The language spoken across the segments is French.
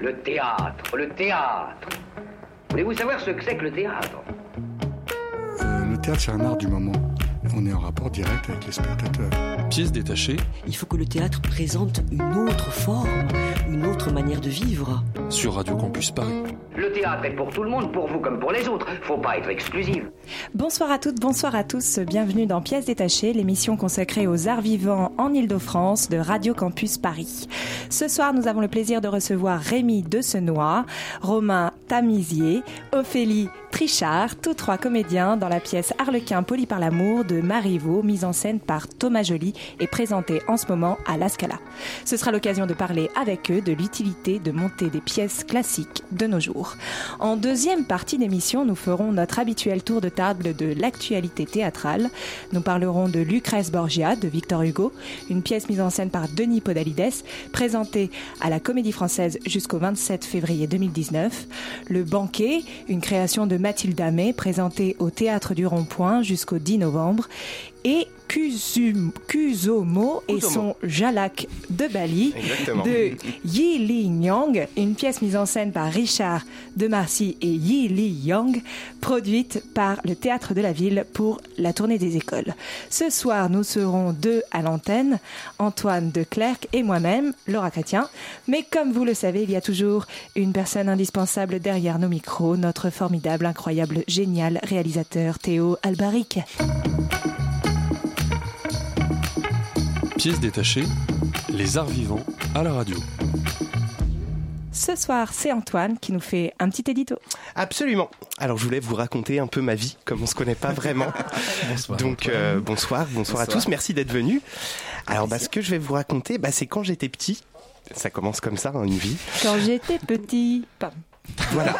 Le théâtre, le théâtre. Voulez-vous savoir ce que c'est que le théâtre? Euh, le théâtre, c'est un art du moment. On est en rapport direct avec les spectateurs. Pièce détachée Il faut que le théâtre présente une autre forme, une autre manière de vivre. sur Radio Campus Paris. Le théâtre est pour tout le monde, pour vous comme pour les autres. Faut pas être exclusive. Bonsoir à toutes, bonsoir à tous. Bienvenue dans Pièces détachées, l'émission consacrée aux arts vivants en Ile-de-France de Radio Campus Paris. Ce soir, nous avons le plaisir de recevoir Rémi Decenois, Romain Tamizier, Ophélie Trichard, tous trois comédiens dans la pièce Harlequin poli par l'amour de Marivaux, mise en scène par Thomas Joly et présentée en ce moment à La Scala. Ce sera l'occasion de parler avec eux de l'utilité de monter des pièces classiques de nos jours. En deuxième partie d'émission, nous ferons notre habituel tour de table de l'actualité théâtrale. Nous parlerons de Lucrèce Borgia de Victor Hugo, une pièce mise en scène par Denis Podalides, présentée à la Comédie Française jusqu'au 27 février 2019. Le Banquet, une création de Mathilde Amé, présentée au Théâtre du Rond-Point jusqu'au 10 novembre. Et Kusum- Kuzomo et son Jalak de Bali Exactement. de Yi Li Yang, une pièce mise en scène par Richard de Marcy et Yi Li Yang, produite par le Théâtre de la Ville pour la tournée des écoles. Ce soir, nous serons deux à l'antenne, Antoine de Clercq et moi-même, Laura Chrétien. Mais comme vous le savez, il y a toujours une personne indispensable derrière nos micros, notre formidable, incroyable, génial réalisateur Théo Albaric. Pièce détachée, les arts vivants à la radio. Ce soir, c'est Antoine qui nous fait un petit édito. Absolument. Alors je voulais vous raconter un peu ma vie, comme on se connaît pas vraiment. Donc euh, bonsoir, bonsoir, à tous, merci d'être venus. Alors bah, ce que je vais vous raconter, bah, c'est quand j'étais petit. Ça commence comme ça, hein, une vie. Quand j'étais petit. Pardon. Voilà.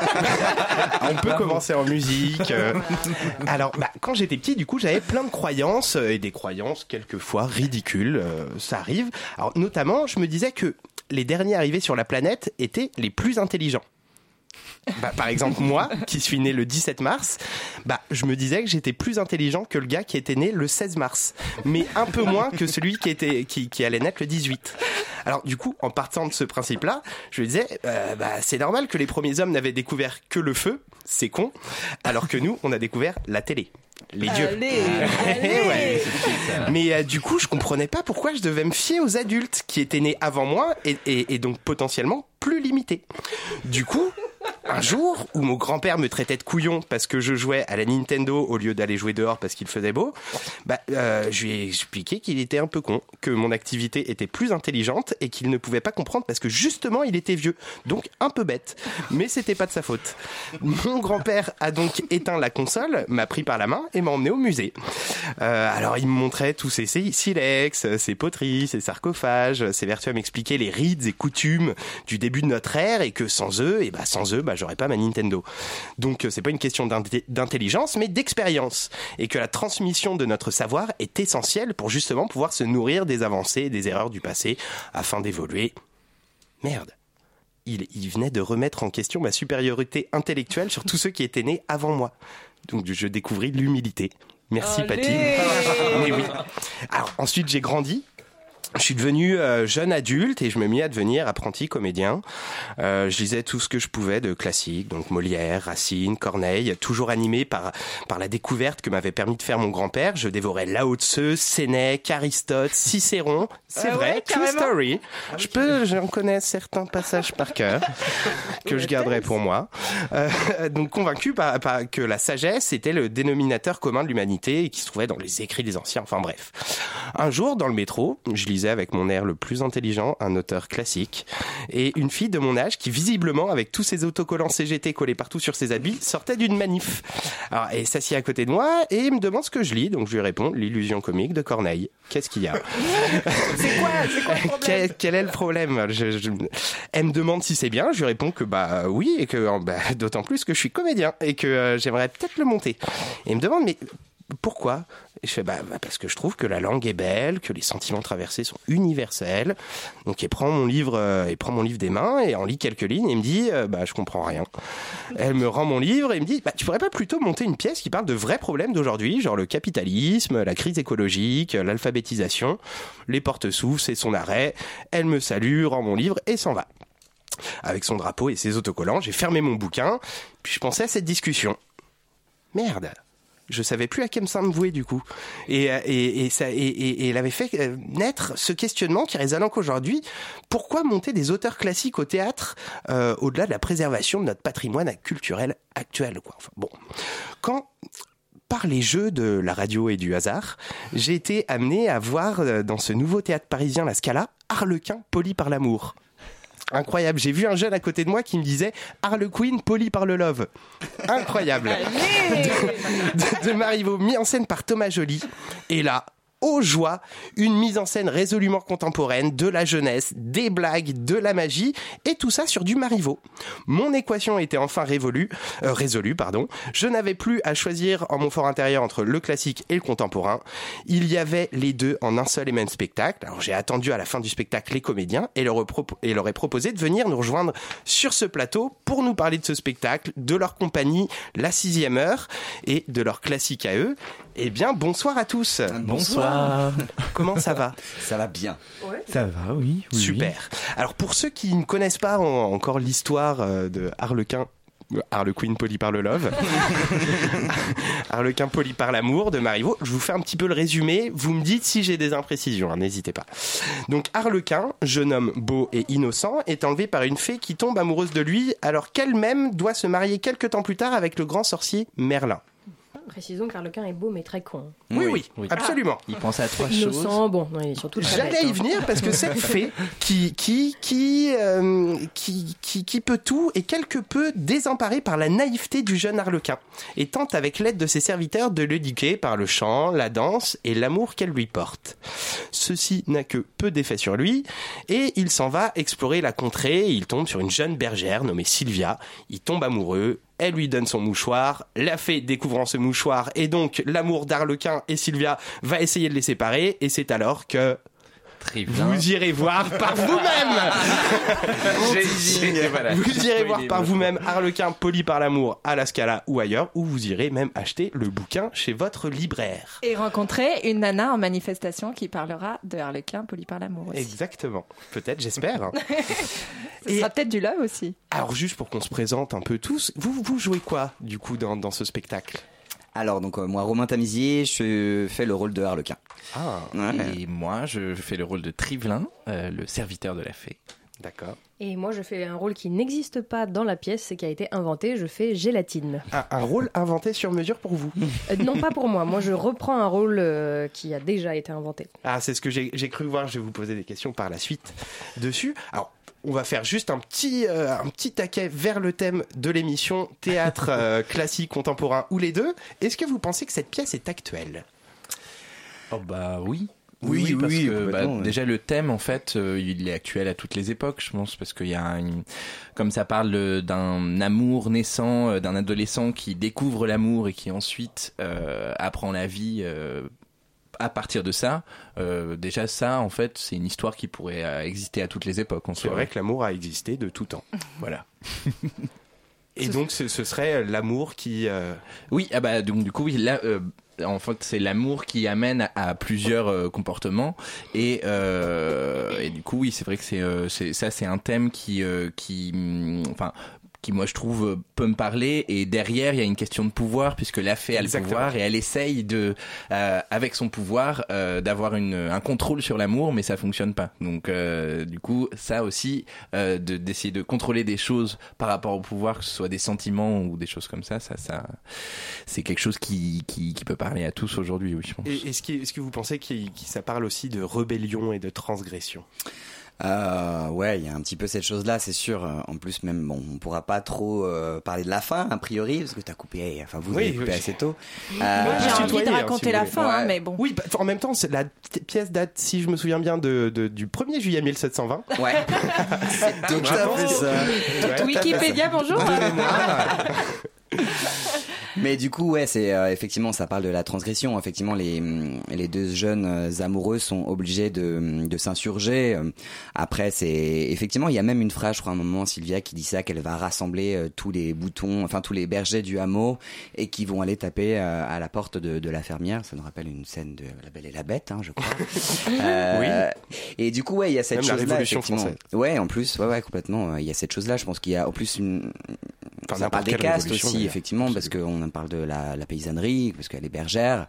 On peut commencer en musique. euh. Alors, bah, quand j'étais petit, du coup, j'avais plein de croyances euh, et des croyances quelquefois ridicules. euh, ça arrive. Alors, notamment, je me disais que les derniers arrivés sur la planète étaient les plus intelligents. Bah, par exemple, moi, qui suis né le 17 mars, bah, je me disais que j'étais plus intelligent que le gars qui était né le 16 mars, mais un peu moins que celui qui était qui, qui allait naître le 18. Alors du coup, en partant de ce principe-là, je me disais, euh, bah, c'est normal que les premiers hommes n'avaient découvert que le feu, c'est con, alors que nous, on a découvert la télé. Les dieux. Allez, Eh ouais. Mais euh, du coup, je comprenais pas pourquoi je devais me fier aux adultes qui étaient nés avant moi et, et- et donc potentiellement plus limités. Du coup, un jour où mon grand-père me traitait de couillon parce que je jouais à la Nintendo au lieu d'aller jouer dehors parce qu'il faisait beau, bah, euh, je lui ai expliqué qu'il était un peu con, que mon activité était plus intelligente et qu'il ne pouvait pas comprendre parce que justement il était vieux, donc un peu bête. Mais c'était pas de sa faute. Mon grand-père a donc éteint la console, m'a pris par la main et m'a emmené au musée. Euh, alors il me montrait tous ses silex, ses poteries, ses sarcophages, ses vertus à m'expliquer les rites et coutumes du début de notre ère et que sans eux, et bah sans eux, bah j'aurais pas ma Nintendo. Donc euh, c'est pas une question d'intelligence, mais d'expérience et que la transmission de notre savoir est essentielle pour justement pouvoir se nourrir des avancées et des erreurs du passé afin d'évoluer. Merde. Il, il venait de remettre en question ma supériorité intellectuelle sur tous ceux qui étaient nés avant moi. Donc je découvris l'humilité. Merci Patty. Mais oui. Alors ensuite j'ai grandi. Je suis devenu euh, jeune adulte et je me mis à devenir apprenti comédien. Euh, je lisais tout ce que je pouvais de classique, donc Molière, Racine, Corneille, toujours animé par par la découverte que m'avait permis de faire mon grand-père. Je dévorais Lao Tse, Sénèque, Aristote, Cicéron. C'est Ah vrai, ouais, true story. Je peux, j'en connais certains passages par cœur que je garderai pour moi. Euh, donc convaincu par, par- que la sagesse était le dénominateur commun de l'humanité et qui se trouvait dans les écrits des anciens. Enfin bref. Un jour, dans le métro, je lisais avec mon air le plus intelligent un auteur classique et une fille de mon âge qui visiblement, avec tous ses autocollants CGT collés partout sur ses habits, sortait d'une manif. Alors, et s'assied à côté de moi et me demande ce que je lis. Donc je lui réponds l'illusion comique de Corneille. Qu'est-ce qu'il y a C'est quoi, le problème? Quel, est le problème? Je- je- Elle me demande si c'est bien. Je lui réponds que bah oui et que euh, bah, d'autant plus que je suis comédien et que euh, j'aimerais peut-être le monter. Et il me demande mais pourquoi? Et je fais bah, bah, parce que je trouve que la langue est belle, que les sentiments traversés sont universels. Donc il prend mon livre, euh, il prend mon livre des mains et en lit quelques lignes et me dit euh, bah je comprends rien. Elle me rend mon livre et me dit bah tu pourrais pas plutôt monter une pièce qui parle de vrais problèmes d'aujourd'hui, genre le capitalisme, la crise écologique, l'alphabétisation. Les portes s'ouvrent, c'est son arrêt. Elle me salue, rend mon livre et s'en va. avec son drapeau et ses autocollants. J'ai fermé mon bouquin, puis je pensais à cette discussion. Merde, je savais plus à quel me vouer du coup. Et, euh, et, et, ça, et, elle avait fait euh, naître ce questionnement qui résonne encore aujourd'hui. Pourquoi monter des auteurs classiques au théâtre euh, au-delà de la préservation de notre patrimoine culturel actuel quoi? Enfin, Bon, quand par les jeux de la radio et du hasard, j'ai été amené à voir dans ce nouveau théâtre parisien La Scala, Harlequin poli par l'amour. Incroyable, j'ai vu un jeune à côté de moi qui me disait Harlequin poli par le love. Incroyable. de, de Marivaux, mis en scène par Thomas Joly. Et là, aux joies, une mise en scène résolument contemporaine, de la jeunesse, des blagues, de la magie, et tout ça sur du Marivaux. Mon équation était enfin révolue, euh, résolue, pardon. Je n'avais plus à choisir en mon fort intérieur entre le classique et le contemporain. Il y avait les deux en un seul et même spectacle. Alors j'ai attendu à la fin du spectacle les comédiens et leur, et leur ai proposé de venir nous rejoindre sur ce plateau pour nous parler de ce spectacle, de leur compagnie, la sixième heure, et de leur classique à eux. Eh bien, bonsoir à tous. Bonsoir. Comment ça va? Ça va bien. Ça va, oui. oui, Super. Alors pour ceux qui ne connaissent pas en- encore l'histoire euh, de Harlequin, euh, Harlequin poli par le love, Harlequin poli par l'amour de Marivaux, je vous fais un petit peu le résumé. Vous me dites si j'ai des imprécisions, hein, n'hésitez pas. Donc Harlequin, jeune homme beau et innocent, est enlevé par une fée qui tombe amoureuse de lui, alors qu'elle-même doit se marier quelques temps plus tard avec le grand sorcier Merlin. Précisons qu'Arlequin est beau mais très con. Oui, oui, oui. absolument. Il pense à trois choses. Innocent, bon, non, il est surtout très J'allais y hein. venir parce que cette fée qui qui qui, euh, qui qui qui peut tout est quelque peu désemparée par la naïveté du jeune Harlequin et tente avec l'aide de ses serviteurs de l'éduquer par le chant, la danse et l'amour qu'elle lui porte. Ceci n'a que peu d'effet sur lui et il s'en va explorer la contrée. Il tombe sur une jeune bergère nommée Sylvia. Il tombe amoureux. Elle lui donne son mouchoir. La fée découvrant ce mouchoir et donc l'amour d'Arlequin et Sylvia va essayer de les séparer et c'est alors que Vous irez voir par vous-même. Vous irez voir par vous-même Harlequin poli par l'amour à la Scala ou ailleurs, ou vous irez même acheter le bouquin chez votre libraire. Et rencontrer une nana en manifestation qui parlera de Harlequin poli par l'amour aussi. Exactement. Peut-être, j'espère. Ce Et- sera peut-être du love aussi. Alors juste pour qu'on se présente un peu tous, vous vous jouez quoi du coup dans, dans ce spectacle? Alors, donc, euh, moi, Romain Tamizier, je fais le rôle de Harlequin. Ah, Ouais. Et moi, je fais le rôle de Trivelin, euh, le serviteur de la fée. d'accord. Et moi, je fais un rôle qui n'existe pas dans la pièce et qui a été inventé. Je fais Gélatine. Un, un rôle inventé sur mesure pour vous. Euh, non, pas pour moi. Moi, je reprends un rôle euh, qui a déjà été inventé. Ah, c'est ce que j'ai j'ai cru voir. Je vais vous poser des questions par la suite dessus. Alors, on va faire juste un petit, euh, un petit taquet vers le thème de l'émission théâtre euh, classique, contemporain ou les deux. Est-ce que vous pensez que cette pièce est actuelle? Oh bah oui. Oui, parce oui, que bah, ouais. déjà le thème en fait, euh, il est actuel à toutes les époques, je pense, parce qu'il y a une... comme ça parle euh, d'un amour naissant, euh, d'un adolescent qui découvre l'amour et qui ensuite euh, apprend la vie. à partir de ça, euh, déjà ça, en fait, c'est une histoire qui pourrait euh, exister à toutes les époques. C'est vrai que l'amour a existé de tout temps. Voilà. Et donc, ce, ce serait l'amour qui. euh, Oui, ah bah donc du coup oui là euh, en fait c'est l'amour qui amène à, à plusieurs euh, comportements et euh, et du coup oui c'est vrai que c'est euh, c'est ça c'est un thème qui euh, qui hum, enfin qui moi je trouve euh, peut me parler. Et derrière il y a une question de pouvoir puisque la fée a le pouvoir et elle essaye de euh, avec son pouvoir euh, d'avoir une un contrôle sur l'amour mais ça fonctionne pas. Donc euh, du coup ça aussi euh, de d'essayer de contrôler des choses par rapport au pouvoir que ce soit des sentiments ou des choses comme ça ça ça c'est quelque chose qui, qui, qui peut parler à tous aujourd'hui, oui, je pense. et- Est-ce que, est-ce que vous pensez qu'il qu'il- ça parle aussi de rébellion et de transgression? Euh, ouais, il y a un petit peu cette chose-là, c'est sûr. En plus, même, bon, on pourra pas trop euh, parler de la fin, a priori, parce que t'as coupé, enfin, vous Oui, avez coupé oui. assez tôt. Moi, Euh, j'ai je envie de hein, raconter si la fin, hein, mais bon. Oui, bah, en même temps, c'est- la pièce date, si je me souviens bien, de, de- du 1er juillet 1720. Ouais. c'est tout à Bravo. ça. Ouais. Wikipédia, bonjour. Mais du coup, ouais, c'est euh, effectivement, ça parle de la transgression. Effectivement, les les deux jeunes euh, amoureux sont obligés de de s'insurger. Euh, Après, c'est effectivement, il y a même une phrase, je crois, à un moment, Sylvia qui dit ça, qu'elle va rassembler euh, tous les boutons, enfin tous les bergers du hameau, et qui vont aller taper à la porte de, de la fermière. Ça nous rappelle une scène de La Belle et la Bête, hein, je crois. Euh, Et du coup, ouais, il y a cette Même la chose-là. Révolution effectivement. française. Ouais, en plus, ouais, ouais, complètement. Il y a cette chose-là. Je pense qu'il y a en plus une. Ça parle des castes aussi, effectivement, parce qu'on parle de la, la paysannerie, parce qu'elle est bergère.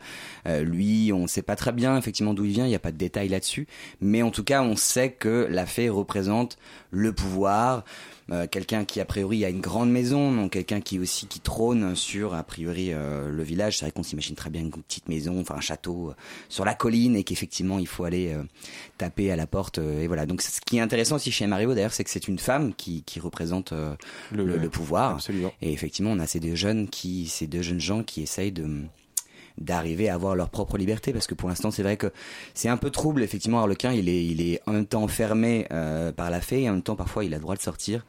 Euh, lui, on sait pas très bien effectivement d'où il vient. Il n'y a pas de détails là-dessus, mais en tout cas, on sait que la fée représente le pouvoir. Euh, quelqu'un qui a priori a une grande maison, donc quelqu'un qui aussi qui trône sur a priori euh, le village. C'est vrai qu'on s'imagine très bien une petite maison, enfin un château euh, sur la colline, et qu'effectivement il faut aller euh, taper à la porte. euh, et voilà. Donc ce qui est intéressant aussi chez Mario d'ailleurs, c'est que c'est une femme qui, qui représente euh, le, le pouvoir. Absolument. Et effectivement, on a ces deux jeunes qui, ces deux jeunes gens qui essayent de d'arriver à avoir leur propre liberté parce que pour l'instant c'est vrai que c'est un peu trouble effectivement Harlequin il est il est en même temps enfermé euh, par la fée et en même temps parfois il a le droit de sortir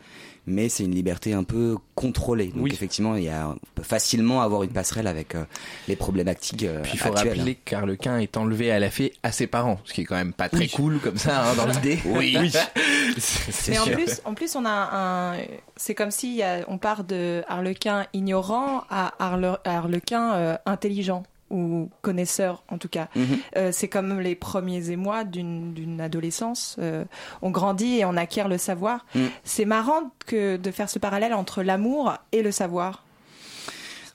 mais c'est une liberté un peu contrôlée donc Oui. effectivement il y a on peut facilement avoir une passerelle avec euh, les problématiques euh, Puis il faut actuelles. rappeler qu'Arlequin est enlevé à la fée à ses parents, ce qui est quand même pas très cool comme ça hein, dans l'idée. Oui. C'est Mais en sûr. plus, en plus, on a un. C'est comme si il y a- on part de Harlequin ignorant à Harle- Harlequin euh, intelligent ou connaisseur en tout cas. Mhm. Euh, c'est comme les premiers émois d'une d'une adolescence. Euh, on grandit et on acquiert le savoir. Mm. C'est marrant que de faire ce parallèle entre l'amour et le savoir.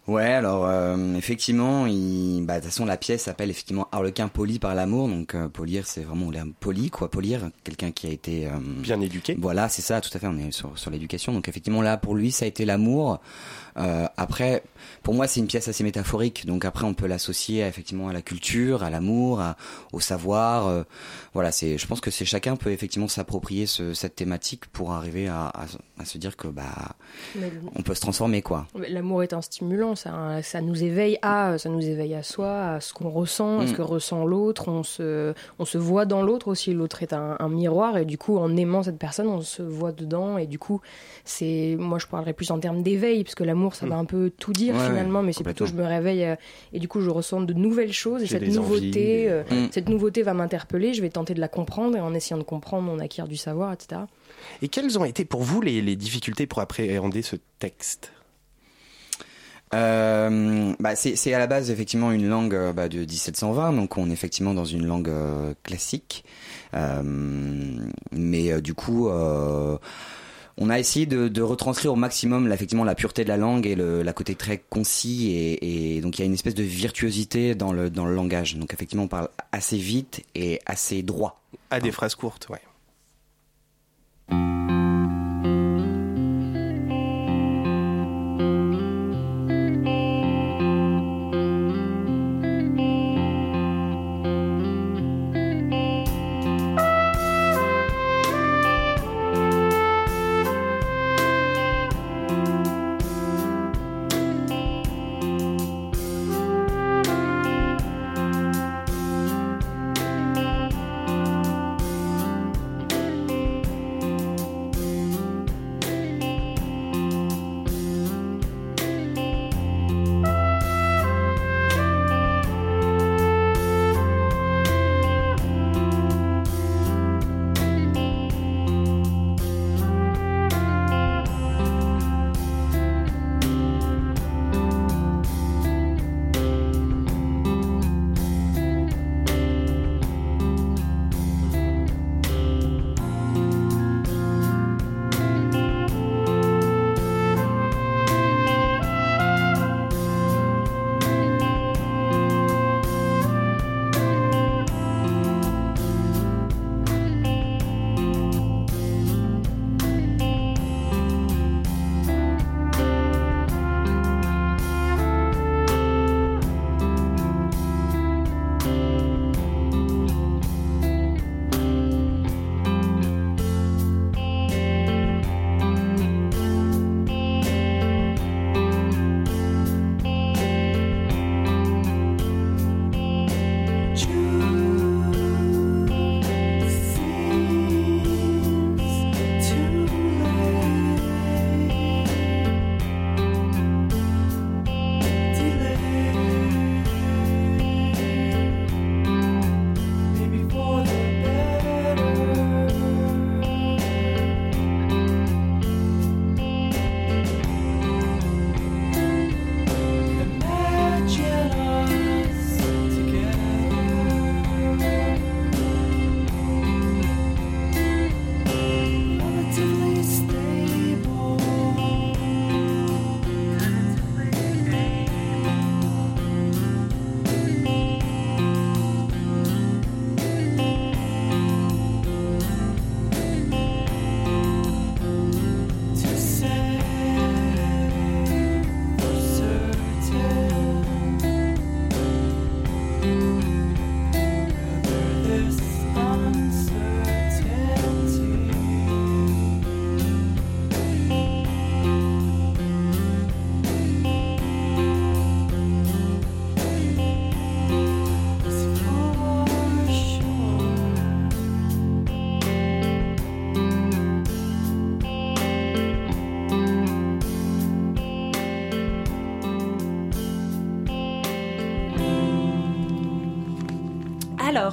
Ouais, alors euh, effectivement, il... bah, de toute façon la pièce s'appelle effectivement Harlequin poli par l'amour, donc euh, polir c'est vraiment l'air poli quoi, polir, quelqu'un qui a été euh, Bien éduqué. Voilà, c'est ça, tout à fait. On est sur, sur l'éducation. Donc effectivement, là, pour lui, ça a été l'amour. Euh, après, pour moi, c'est une pièce assez métaphorique. Donc après, on peut l'associer effectivement à la culture, à l'amour, au savoir. euh, voilà, c'est. Je pense que c'est chacun peut effectivement s'approprier ce, cette thématique pour arriver à, à, à se dire que bah, Mais on peut se transformer quoi. L'amour est un stimulant, ça, ça nous éveille à, ça nous éveille à soi, à ce qu'on ressent, à ce Mm. que ressent l'autre. On se, on se voit dans l'autre aussi. L'autre est un, un miroir et du coup, en aimant cette personne, on se voit dedans et du coup, c'est, moi, je parlerais plus en termes d'éveil parce que l'amour, ça va un peu tout dire. Ouais, finalement, mais c'est plutôt je me réveille euh, et du coup, je ressens de nouvelles choses et cette nouveauté, envies, des- euh, Mm. cette nouveauté va m'interpeller. Je vais tenter de la comprendre et en essayant de comprendre, on acquiert du savoir, etc. Et quelles ont été pour vous les, les difficultés pour appréhender ce texte? Euh, bah, c'est à la base effectivement une langue bah, de 1720, donc on est effectivement dans une langue euh, classique. Euh, mais euh, du coup, euh, on a essayé de, de retranscrire au maximum là, effectivement la pureté de la langue et le la côté très concis et, et donc il y a une espèce de virtuosité dans le dans le langage. Donc effectivement, on parle assez vite et assez droit. À des phrases courtes, ouais.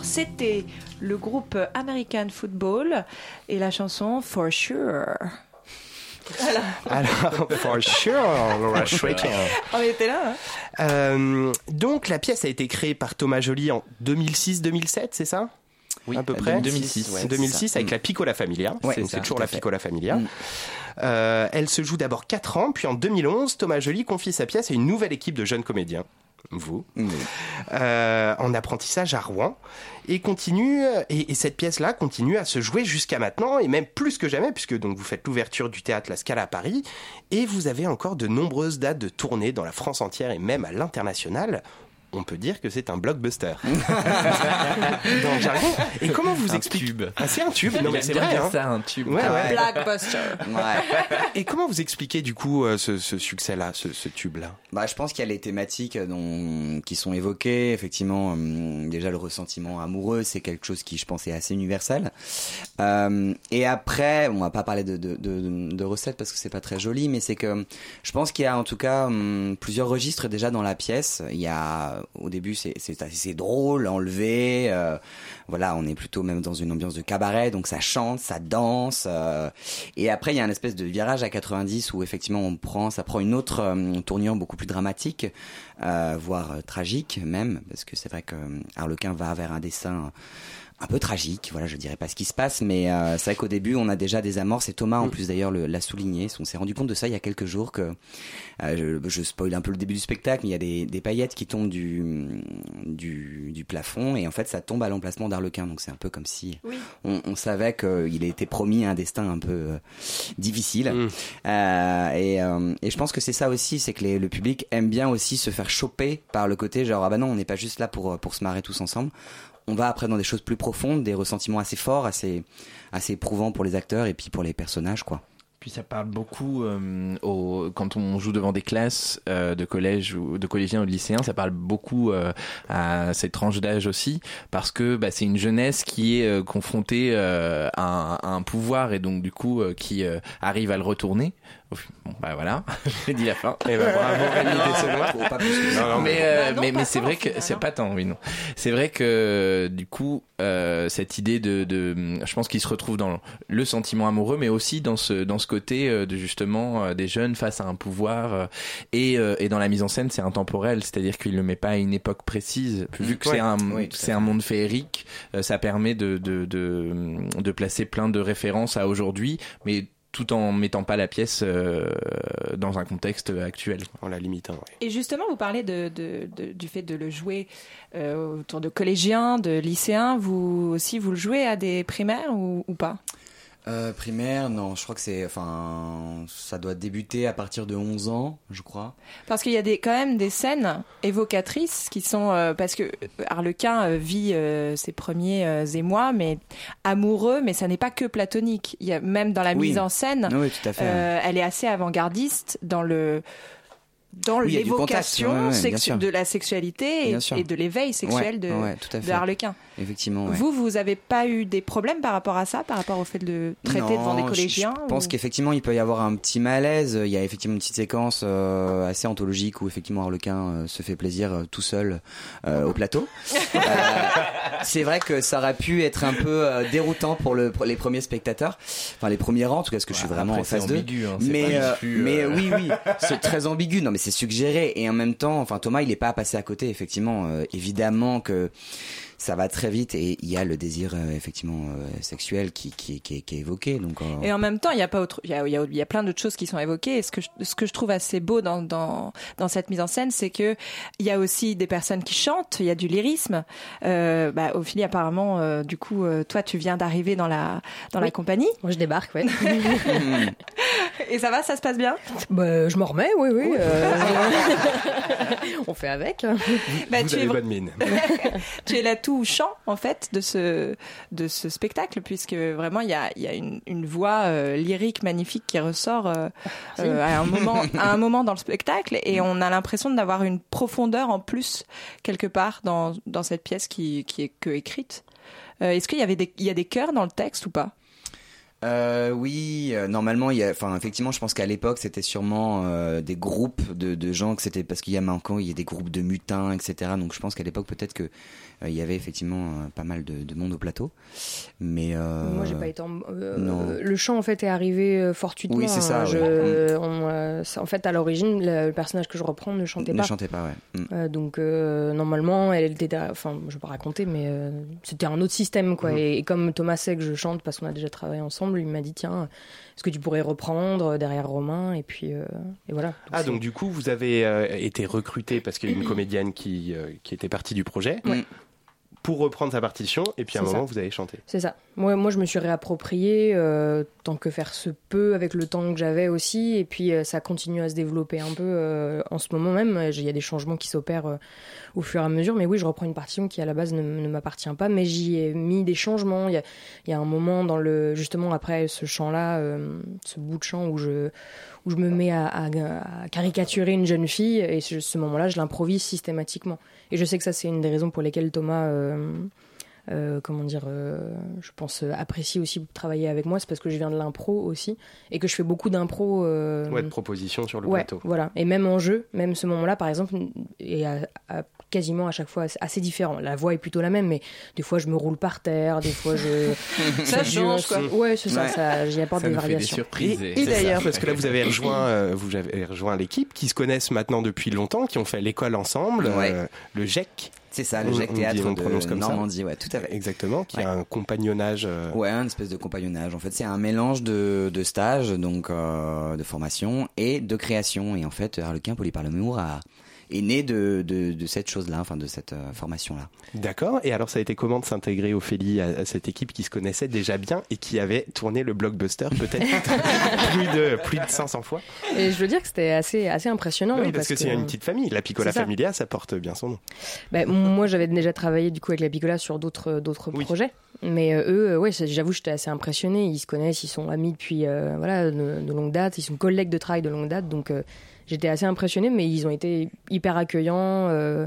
Alors, c'était le groupe American Football et la chanson For Sure. Alors, for sure, Laura. On était là. hein Euh, donc, la pièce a été créée par Thomas Joly en 2006-2007, c'est ça? Oui, à peu près? 2006, ouais, 2006 c'est ça. avec la Piccola Familia. Ouais, c'est toujours la. Piccola Familia. Mm. Euh, elle se joue d'abord 4 ans, puis en 2011, Thomas Joly confie sa pièce à une nouvelle équipe de jeunes comédiens. Vous, Oui. euh, en apprentissage à Rouen, et continue et, et cette pièce-là continue à se jouer jusqu'à maintenant, et même plus que jamais, puisque donc vous faites l'ouverture du théâtre La Scala à Paris, et vous avez encore de nombreuses dates de tournée dans la France entière et même à l'international. On peut dire que c'est un blockbuster. Dans le jargon. Et comment vous expliquez. Ah, c'est un tube. Non mais c'est vrai. hein. ça, un tube. Ouais, ouais. Blackbuster. Ouais. Et comment vous expliquez du coup euh, ce, ce succès-là, ce, ce tube-là? Bah, je pense qu'il y a les thématiques dont, qui sont évoquées. Effectivement, hum, déjà le ressentiment amoureux, c'est quelque chose qui, je pense, est assez universel. Euh, et après, on va pas parler de, de, de, de recettes parce que c'est pas très joli, mais c'est que je pense qu'il y a en tout cas hum, plusieurs registres déjà dans la pièce. Il y a, au début, c'est assez drôle, enlevé. euh, voilà, on est plutôt même dans une ambiance de cabaret, donc ça chante, ça danse. euh, et après, il y a un espèce de virage à 90 où effectivement on prend, ça prend une autre euh, tournure beaucoup plus dramatique, euh, voire euh, tragique même, parce que c'est vrai que Harlequin va vers un dessin un peu tragique. Voilà, je dirais pas ce qui se passe, mais euh, c'est vrai qu'au début on a déjà des amorces. Et Thomas en plus d'ailleurs le- l'a souligné. On s'est rendu compte de ça il y a quelques jours que euh, je, je spoil un peu le début du spectacle, mais il y a des, des paillettes qui tombent du, du, du plafond et en fait ça tombe à l'emplacement d'Arlequin. Donc c'est un peu comme si Oui. on, on savait qu'il était promis un destin un peu euh, difficile. Mm. Euh, et, euh, et je pense que c'est ça aussi, c'est que les- le public aime bien aussi se faire choper par le côté genre ah bah non on n'est pas juste là pour pour se marrer tous ensemble. On va après dans des choses plus profondes, des ressentiments assez forts, assez assez éprouvants pour les acteurs et puis pour les personnages quoi. Puis ça parle beaucoup euh, au, quand on joue devant des classes euh, de collège ou de collégiens ou de lycéens, ça parle beaucoup euh, à cette tranche d'âge aussi parce que bah, c'est une jeunesse qui est confrontée à, un, pouvoir et donc du coup qui arrive à le retourner. Bon, bah voilà, j'ai dit la fin. Bravo. Non, mais mais- euh, Bah mais, mais c'est vrai que c'est hein. pas tant oui non c'est vrai que du coup euh, cette idée de, de je pense qu'il se retrouve dans le sentiment amoureux mais aussi dans ce dans ce côté euh, de justement euh, des jeunes face à un pouvoir euh, et euh, et dans la mise en scène c'est intemporel c'est-à-dire qu'il le met pas à une époque précise vu que Ouais. c'est un Oui, c'est un monde féerique euh, ça permet de de, de de placer plein de références à aujourd'hui mais tout en mettant pas la pièce euh, dans un contexte actuel. En la limitant. Et justement, vous parlez de, de- de- du fait de le jouer euh, autour de collégiens, de lycéens. Vous aussi, vous le jouez à des primaires ou, ou pas? Euh, primaire, non, je crois que c'est, enfin, ça doit débuter à partir de 11 ans, je crois. Parce qu'il y a des, quand même des scènes évocatrices qui sont euh, parce que Harlequin euh, vit euh, ses premiers euh, émois, mais amoureux, mais ça n'est pas que platonique. Il y a même dans la Oui. mise en scène, Oui, tout à fait. euh, elle est assez avant-gardiste dans le dans Oui, l'évocation ouais, ouais, de la sexualité et, de l'éveil sexuel Ouais, de, ouais, tout à de fait. Harlequin. Effectivement. ouais. Vous, vous avez pas eu des problèmes par rapport à ça, par rapport au fait de traiter devant des je- collégiens Je, pense qu'effectivement, il peut y avoir un petit malaise. Il y a effectivement une petite séquence euh, assez anthologique où effectivement Harlequin euh, se fait plaisir euh, tout seul euh, au plateau. Euh, c'est vrai que ça aurait pu être un peu euh, déroutant pour, le, pour les premiers spectateurs, enfin les premiers rangs, en tout cas, parce que je suis vraiment Après, en c'est face d'eux. ambigu, hein, c'est Mais, pas non euh, plus, mais oui, oui, c'est très ambigu. Non, mais suggéré. Et en même temps, enfin Thomas, il est pas passé à côté. Effectivement, euh, évidemment que ça va très vite et il y a le désir euh, effectivement euh, sexuel qui, qui, qui, qui est évoqué. Donc, euh, Et en même temps, il y a pas autre, il y a, il y a- il y a plein d'autres choses qui sont évoquées. Et ce que je, ce que je trouve assez beau dans, dans, dans cette mise en scène, c'est que il y a aussi des personnes qui chantent, il y a du lyrisme. Euh, bah, Ophélie, apparemment, euh, du coup, euh, toi, tu viens d'arriver dans la dans la compagnie. Moi, je débarque, ouais. Et ça va, ça se passe bien? bah, je m'en remets, oui, oui. euh, On fait avec. Bah, Vous tu avez es, bonne mine. tu es l'atout chant en fait de ce de ce spectacle, puisque vraiment il y a il y a une, une voix euh, lyrique magnifique qui ressort euh, euh, à un moment à un moment dans le spectacle, et on a l'impression d'avoir une profondeur en plus quelque part dans dans cette pièce qui qui est que écrite. Est-ce qu'il y avait des il y a des chœurs dans le texte ou pas? Euh, oui, euh, normalement, il y a, enfin, effectivement, je pense qu'à l'époque, c'était sûrement euh, des groupes de, de gens que c'était parce qu'il y a maintenant, il y a des groupes de mutins, etc. Donc, je pense qu'à l'époque, peut-être que il y avait effectivement pas mal de, de monde au plateau. Mais Moi, j'ai pas été en... Le chant, en fait, est arrivé fortuitement. Oui, c'est ça, hein. Je- ouais. on, euh, c'est- en fait, à l'origine, le, personnage que je reprends ne chantait ne pas. chantait pas, ouais. Mm. Donc normalement, elle était derrière- enfin, je vais pas raconter, mais c'était un autre système quoi. Mhm. Et, et comme Thomas sait que je chante parce qu'on a déjà travaillé ensemble, il m'a dit tiens, est-ce que tu pourrais reprendre derrière Romain et puis euh, et voilà. Ah, donc du coup, vous avez euh, été recruté parce qu'il y a une comédienne qui, euh, qui était partie du projet Ouais. Pour reprendre sa partition, et puis à un moment, ça. vous avez chanté. C'est ça. Moi, moi, je me suis réapproprié euh, tant que faire se peut avec le temps que j'avais aussi. Et puis, euh, ça continue à se développer un peu euh, en ce moment même. Il y a des changements qui s'opèrent euh, au fur et à mesure. Mais oui, je reprends une partition qui, à la base, ne, ne m'appartient pas. Mais j'y ai mis des changements. Il y a, il y a un moment, dans le, justement, après ce chant-là, ce bout de chant où je, où je me mets à, à- à caricaturer une jeune fille. Et ce, ce moment-là, je l'improvise systématiquement. Et je sais que ça, c'est une des raisons pour lesquelles Thomas. euh, euh, comment dire, euh, je pense apprécie aussi travailler avec moi, c'est parce que je viens de l'impro aussi et que je fais beaucoup d'impro. Ouais, de propositions sur le ouais, plateau. voilà. Et même en jeu, même ce moment-là, par exemple, est à- à- quasiment à chaque fois assez- assez différent. La voix est plutôt la même, mais des fois je me roule par terre, des fois je. Ça change, quoi. Ouais, c'est ça, Ouais. ça j'y apporte Ça des fait des variations. surprises. Et, et d'ailleurs, parce que là, vous avez rejoint, euh, vous avez rejoint l'équipe qui se connaissent maintenant depuis longtemps, qui ont fait l'école ensemble, Ouais. euh, le GEC, C'est ça, le on dit- Théâtre on prononce de comme ça. Normandie, ouais, tout à fait. exactement, qui Ouais. a un compagnonnage. euh, Ouais, un espèce de compagnonnage. En fait, c'est un mélange de, de stages, donc euh, de formation et de création. Et en fait, Harlequin Polyparle-Humour a est né de, de, de cette chose-là, enfin de cette euh, formation-là. D'accord. Et alors, ça a été comment de s'intégrer, Ophélie, à, à cette équipe qui se connaissait déjà bien et qui avait tourné le blockbuster peut-être plus de plus de 500 fois? Et je veux dire que c'était assez, assez impressionnant. Oui, hein, parce, que, c'est une petite famille. La Piccola. Familia, ça porte bien son nom. Ben, moi, j'avais déjà travaillé du coup avec la Piccola sur d'autres d'autres Oui. projets, mais euh, eux, euh, ouais, j'avoue, j'étais assez impressionné. Ils se connaissent, ils sont amis depuis euh, voilà de, de longue date, ils sont collègues de travail de longue date, donc euh, j'étais assez impressionné. Mais ils ont été hyper accueillants euh,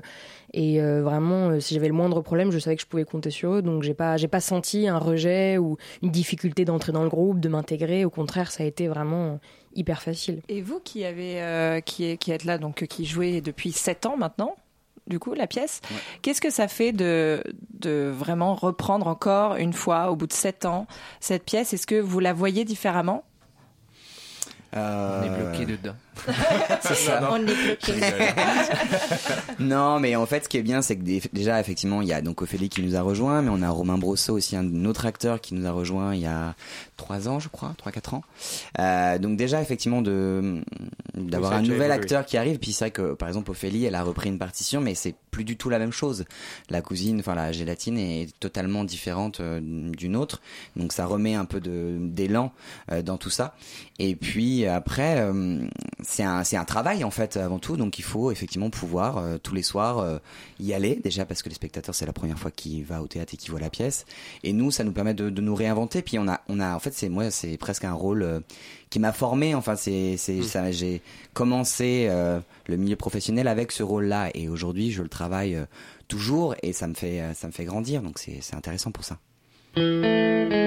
et euh, vraiment, euh, si j'avais le moindre problème, je savais que je pouvais compter sur eux. Donc j'ai pas j'ai pas senti un rejet ou une difficulté d'entrer dans le groupe, de m'intégrer. Au contraire, ça a été vraiment hyper facile. Et vous qui avez euh, qui, est- qui êtes là, donc qui jouez depuis 7 ans maintenant, du coup, la pièce, Ouais. qu'est-ce que ça fait de, de vraiment reprendre encore une fois, au bout de 7 ans, cette pièce? Est-ce que vous la voyez différemment? Euh, On est bloqué dedans. C'est ça. Non, mais en fait, ce qui est bien, c'est que des- déjà, effectivement, il y a donc Ophélie qui nous a rejoint, mais on a Romain Brosseau aussi, un autre acteur qui nous a rejoint il y a trois ans, je crois, trois quatre ans. Euh, donc déjà, effectivement, de d'avoir un nouvel acteur qui arrive. Puis c'est vrai que, par exemple, Ophélie, elle a repris une partition, mais c'est plus du tout la même chose. La cousine, enfin la gélatine, est totalement différente euh, d'une autre. Donc ça remet un peu de d'élan euh, dans tout ça. Et puis après, c'est un c'est un travail en fait avant tout. Donc il faut effectivement pouvoir euh, tous les soirs euh, y aller déjà parce que les spectateurs c'est la première fois qu'ils va au théâtre et qu'ils voient la pièce. Et nous, ça nous permet de, de nous réinventer. Puis on a on a en fait c'est moi c'est presque un rôle euh, qui m'a formé. Enfin c'est c'est ça j'ai commencé euh, le milieu professionnel avec ce rôle-là et aujourd'hui je le travaille euh, toujours et ça me fait euh, ça me fait grandir. Donc c'est c'est intéressant pour ça. Thank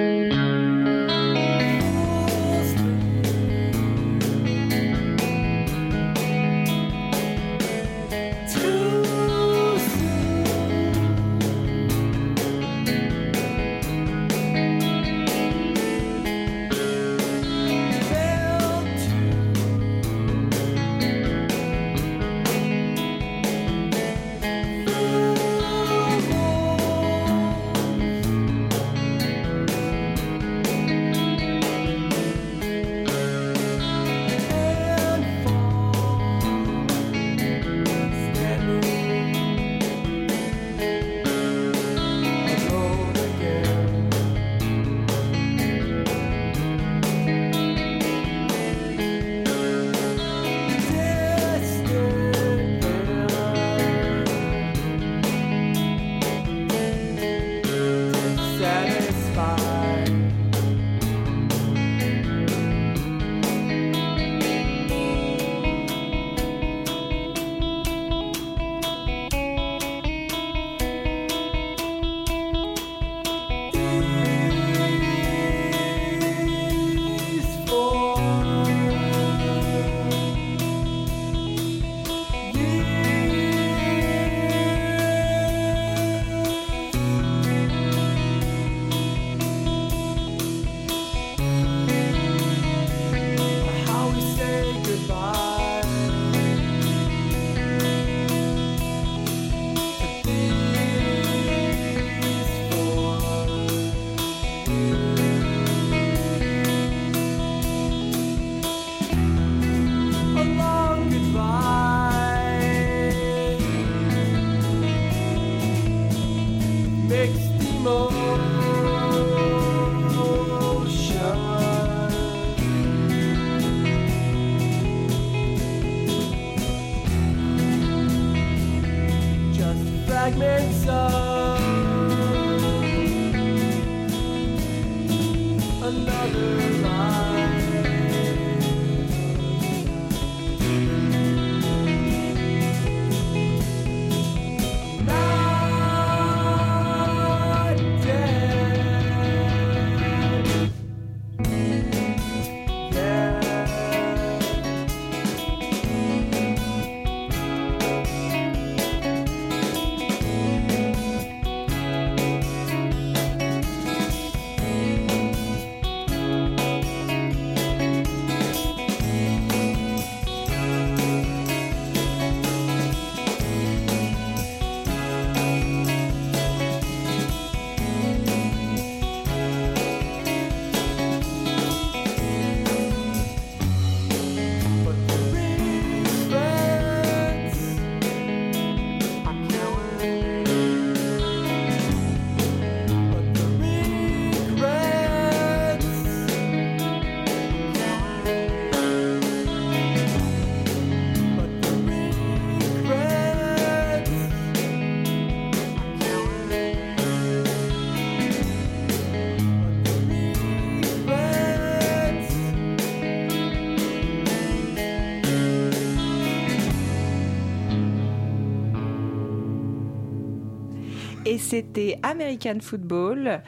Et c'était American Football.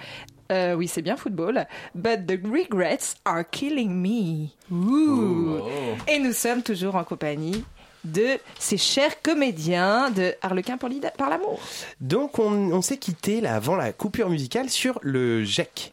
Euh, oui, c'est bien football. But the regrets are killing me. Ouh. Et nous sommes toujours en compagnie de ces chers comédiens de Harlequin pour par l'amour. Donc on, on s'est quitté là avant la coupure musicale sur le GEC.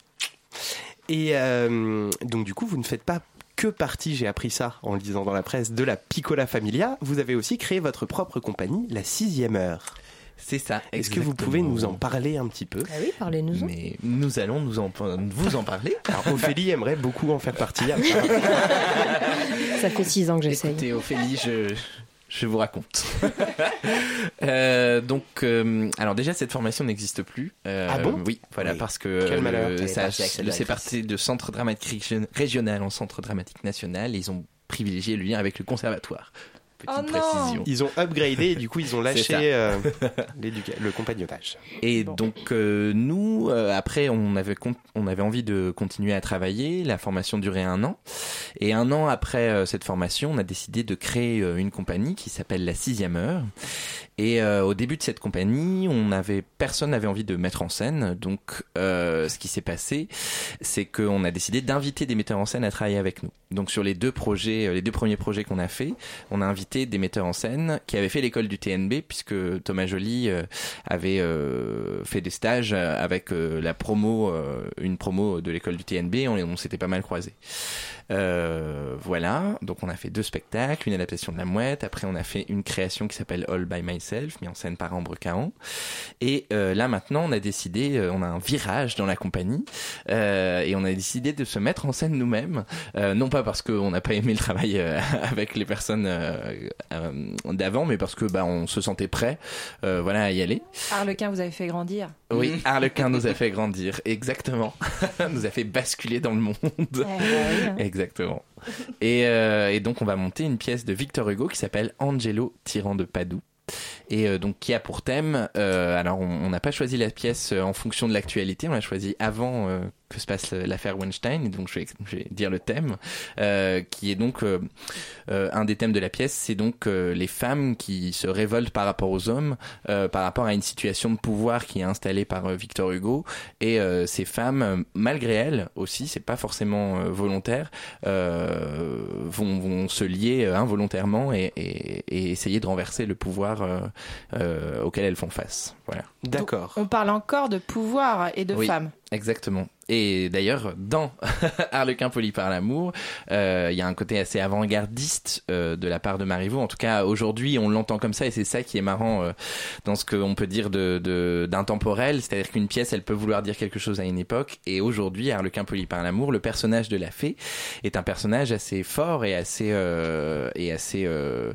Et euh, donc du coup vous ne faites pas que partie, j'ai appris ça en le disant dans la presse, de la Piccola Familia. Vous avez aussi créé votre propre compagnie, la sixième heure. C'est ça. Est-ce que vous pouvez nous en parler un petit peu Ah oui, parlez-nous. Mais nous allons nous en, vous en parler. Alors Ophélie aimerait beaucoup en faire partie. Ça fait six ans que j'essaye. Écoutez, Ophélie, je, je vous raconte. Euh, donc, euh, alors déjà, cette formation n'existe plus. Euh, Ah bon? Oui, voilà, Oui. parce que Quel malheur. le- ça, c'est parti de centre dramatique région- régional en centre dramatique national. Et ils ont privilégié le lien avec le conservatoire. Petite Oh non précision. Ils ont upgradé et du coup ils ont lâché euh, le compagnonnage. Et donc euh, nous, euh, après, on avait on avait envie de continuer à travailler. La formation durait un an, et un an après euh, cette formation, on a décidé de créer euh, une compagnie qui s'appelle la Sixième Heure. Et euh, au début de cette compagnie, on avait personne n'avait envie de mettre en scène. Donc, euh, ce qui s'est passé, c'est qu'on a décidé d'inviter des metteurs en scène à travailler avec nous. Donc, sur les deux projets, euh, les deux premiers projets qu'on a fait, on a invité des metteurs en scène qui avaient fait l'école du TNB, puisque Thomas Joly euh, avait euh, fait des stages euh, avec la promo, une promo de l'école du TNB. On, on s'était pas mal croisés. Voilà, donc on a fait deux spectacles, une adaptation de La Mouette, après on a fait une création qui s'appelle All by Myself, mis en scène par Ambre Cahan. Et euh, là maintenant on a décidé, euh, on a un virage dans la compagnie, euh, et on a décidé de se mettre en scène nous-mêmes, non pas parce qu'on n'a pas aimé le travail avec les personnes d'avant, mais parce que bah, on se sentait prêt voilà, à y aller. Harlequin, vous avez fait grandir. Oui, Harlequin nous a fait grandir, exactement. nous a fait basculer dans le monde. Exactement. Et, euh, et donc on va monter une pièce de Victor Hugo qui s'appelle Angelo, tyran de Padoue. Et euh, donc qui a pour thème, euh, alors on n'a pas choisi la pièce euh, en fonction de l'actualité, on l'a choisi avant que se passe l'affaire Weinstein, donc je vais, je vais dire le thème, euh, qui est donc euh, euh, un des thèmes de la pièce, c'est donc euh, les femmes qui se révoltent par rapport aux hommes, euh, par rapport à une situation de pouvoir qui est installée par Victor Hugo, et ces femmes, malgré elles aussi, c'est pas forcément volontaire, vont, vont se lier involontairement et, et, et essayer de renverser le pouvoir auquel elles font face. Voilà. D'accord. On parle encore de pouvoir et de Oui. femmes. Exactement. Et d'ailleurs, dans Harlequin poli par l'amour, euh, il y a un côté assez avant-gardiste euh, de la part de Marivaux. En tout cas, aujourd'hui, on l'entend comme ça, et c'est ça qui est marrant euh, dans ce qu'on peut dire de de- d'intemporel. C'est-à-dire qu'une pièce, elle peut vouloir dire quelque chose à une époque, et aujourd'hui, Harlequin poli par l'amour, le personnage de la fée est un personnage assez fort et assez euh, et assez, euh,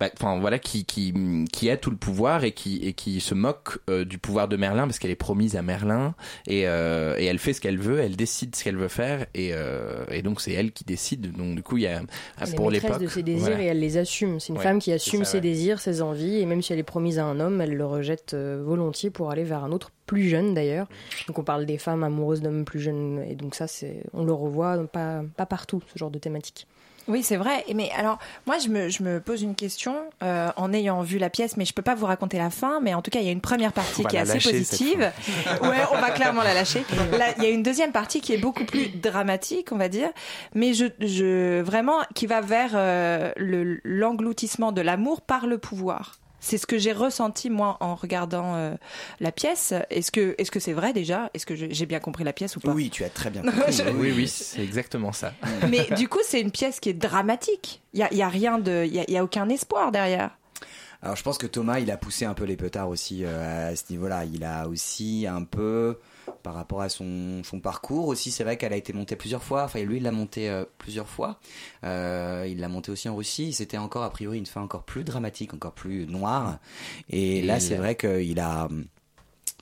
bah, enfin voilà, qui qui qui a tout le pouvoir et qui et qui se moque euh, du pouvoir de Merlin parce qu'elle est promise à Merlin et euh, et elle fait ce qu'elle veut, elle décide ce qu'elle veut faire et, euh, et donc c'est elle qui décide. Donc du coup il y a Elle pour l'époque de ses désirs voilà. et elle les assume. C'est une Ouais, femme qui assume ça, ses ouais. désirs, ses envies, et même si elle est promise à un homme, elle le rejette volontiers pour aller vers un autre plus jeune d'ailleurs. Donc on parle des femmes amoureuses d'hommes plus jeunes, et donc ça, c'est, on le revoit pas, pas partout, ce genre de thématique. Oui, c'est vrai. Mais alors, moi, je me, je me pose une question euh, en ayant vu la pièce, mais je peux pas vous raconter la fin. Mais en tout cas, il y a une première partie qui est assez positive. Ouais, on va clairement la lâcher. Là, il y a une deuxième partie qui est beaucoup plus dramatique, on va dire, mais je, je vraiment qui va vers euh, le l'engloutissement de l'amour par le pouvoir. C'est ce que j'ai ressenti moi en regardant euh, la pièce. Est-ce que est-ce que c'est vrai déjà? Est-ce que j'ai bien compris la pièce ou pas? Oui, tu as très bien Je- compris. Oui oui c'est exactement ça. Mais du coup, c'est une pièce qui est dramatique. Il y a, il y a rien de, il y a, il y a aucun espoir derrière. Alors je pense que Thomas, il a poussé un peu les petards aussi euh, à ce niveau-là. Il a aussi un peu, par rapport à son, son parcours aussi, c'est vrai qu'elle a été montée plusieurs fois. Enfin, lui, il l'a montée euh, plusieurs fois. Euh, il l'a montée aussi en Russie. C'était encore, a priori, une fin encore plus dramatique, encore plus noire. Et, Et là, il c'est vrai qu'il a...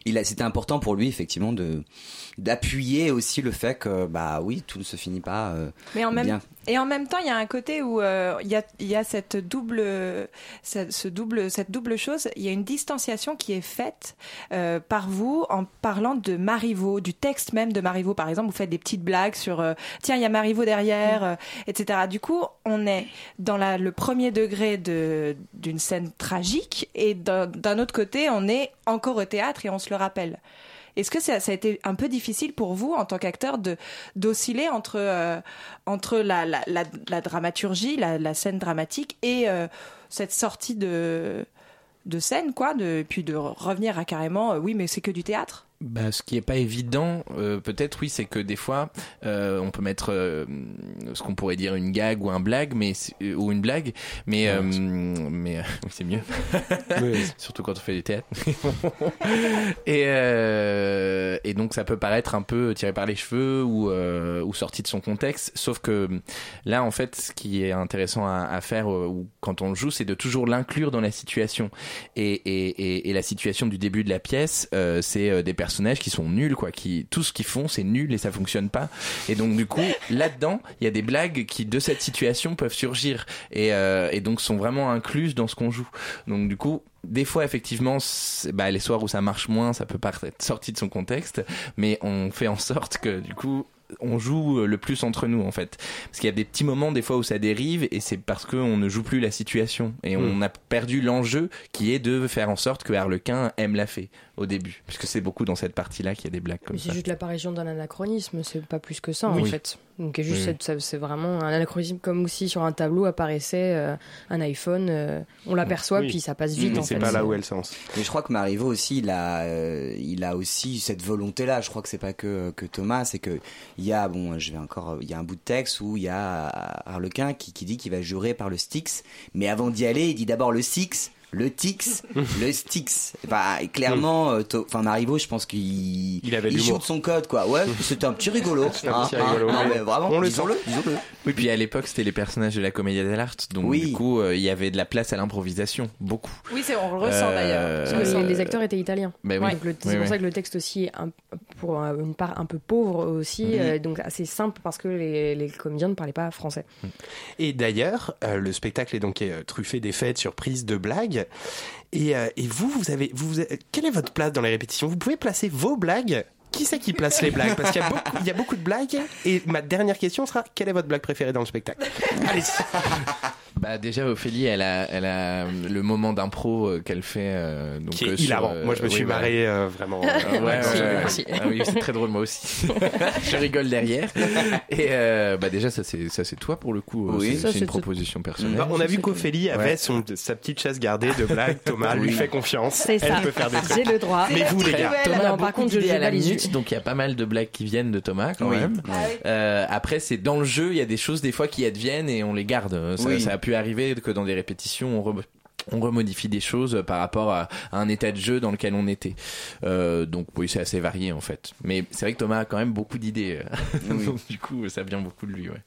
Il a, c'était important pour lui effectivement de d'appuyer aussi le fait que bah oui tout ne se finit pas euh, Mais en même, bien. Et en même temps, il y a un côté où euh, il y, a, y a cette double, ce, double, cette double chose. Il y a une distanciation qui est faite euh, par vous en parlant de Marivaux, du texte même de Marivaux. Par exemple, vous faites des petites blagues sur euh, tiens, il y a Marivaux derrière, euh, etc. Du coup, on est dans la, le premier degré de d'une scène tragique et d'un autre côté, on est encore au théâtre et on se le rappelle. Est-ce que ça, a été un peu difficile pour vous en tant qu'acteur de d'osciller entre euh, entre la, dramaturgie, la, scène dramatique et euh, cette sortie de de scène quoi, puis de revenir à carrément euh, oui mais c'est que du théâtre? Bah, ce qui est pas évident, euh, peut-être oui, c'est que des fois, euh, on peut mettre euh, ce qu'on pourrait dire une gag ou un blague, mais euh, ou une blague, mais euh, mais euh, c'est mieux. Surtout quand on fait du théâtre. et euh, et donc ça peut paraître un peu tiré par les cheveux ou euh, ou sorti de son contexte. Sauf que là, en fait, ce qui est intéressant à, à faire ou quand on le joue, c'est de toujours l'inclure dans la situation. Et, et, et, et la situation du début de la pièce, euh, c'est des personnages qui sont nuls, quoi. Qui tout ce qu'ils font, c'est nul et ça fonctionne pas. Et donc du coup, là-dedans, il y a des blagues qui de cette situation peuvent surgir et, euh, et donc sont vraiment incluses dans ce qu'on joue. Donc du coup. Des fois, effectivement, bah, les soirs où ça marche moins, ça peut paraître sorti de son contexte, mais on fait en sorte que, du coup, on joue le plus entre nous, en fait. Parce qu'il y a des petits moments, des fois, où ça dérive, et c'est parce qu'on ne joue plus la situation. Et on a perdu l'enjeu qui est de faire en sorte que Harlequin aime la fée au début. Puisque c'est beaucoup dans cette partie-là qu'il y a des blagues comme Mais ça. c'est juste l'apparition d'un anachronisme, c'est pas plus que ça Oui. en fait. Donc juste Oui, c'est vraiment un anachronisme comme si sur un tableau apparaissait euh, un iPhone, euh, on l'aperçoit Oui. puis ça passe vite Mais en c'est fait. pas là où elle sens. Mais je crois que Marivaux aussi, il a, euh, il a aussi cette volonté-là. Je crois que c'est pas que, que Thomas, c'est que il y a, bon, je vais encore, il y a un bout de texte où il y a Harlequin qui, qui dit qu'il va jurer par le Styx, mais avant d'y aller, il dit d'abord le Styx. Le Tix, le Styx. Enfin, et clairement, euh, enfin Marivaux, je pense qu'il Il avait l'humour. de son code, quoi. Ouais, c'était un petit rigolo. Un hein, petit hein, rigolo, hein, mais mais vraiment, on le disons-le, disons-le. Oui, puis à l'époque, c'était les personnages de la comédie dell'arte. Donc, Oui. du coup, euh, il y avait de la place à l'improvisation. Beaucoup. Oui, c'est on le ressent Euh, d'ailleurs. Parce que les, acteurs étaient italiens. Bah oui. Donc le- c'est Oui, pour oui. ça que le texte aussi est un- pour une part un peu pauvre aussi, Mhm. euh, donc assez simple parce que les, les comédiens ne parlaient pas français. Et d'ailleurs, euh, le spectacle est donc euh, truffé d'effets, de surprises, de blagues. Et, euh, et vous, vous avez, vous, quelle est votre place dans les répétitions? Vous pouvez placer vos blagues qui c'est qui place les blagues? Parce qu'il y, a beaucoup- de blagues. Et ma dernière question sera quelle est votre blague préférée dans le spectacle? Allez. Bah déjà Ophélie, elle a, elle a le moment d'impro euh, qu'elle fait. euh, donc, Qui est euh, sur, hilarant. euh, Moi, je me oui, suis marré euh, vraiment. Ouais, Merci, ouais, merci. Ah oui, c'est très drôle moi aussi. je rigole derrière. Et euh, bah déjà ça c'est ça c'est toi pour le coup. Oui. c'est- Ça, c'est c'est une tout. proposition personnelle. Bah, on a vu qu'Ophélie avait Ouais. son, sa petite chaise gardée de blagues. Thomas lui fait confiance. C'est Elle ça. peut faire des trucs. J'ai le droit. Mais vous, les gars, Thomas Non, a par beaucoup contre, je à la minute, donc il y a pas mal de blagues qui viennent de Thomas quand même. Après, c'est dans le jeu, il y a des choses des fois qui adviennent et on les garde. Ça a pu arriver que dans des répétitions, on, re- on remodifie des choses par rapport à, à un état de jeu dans lequel on était. Euh, donc oui, c'est assez varié en fait. Mais c'est vrai que Thomas a quand même beaucoup d'idées. Oui. donc du coup, ça vient beaucoup de lui. Ouais.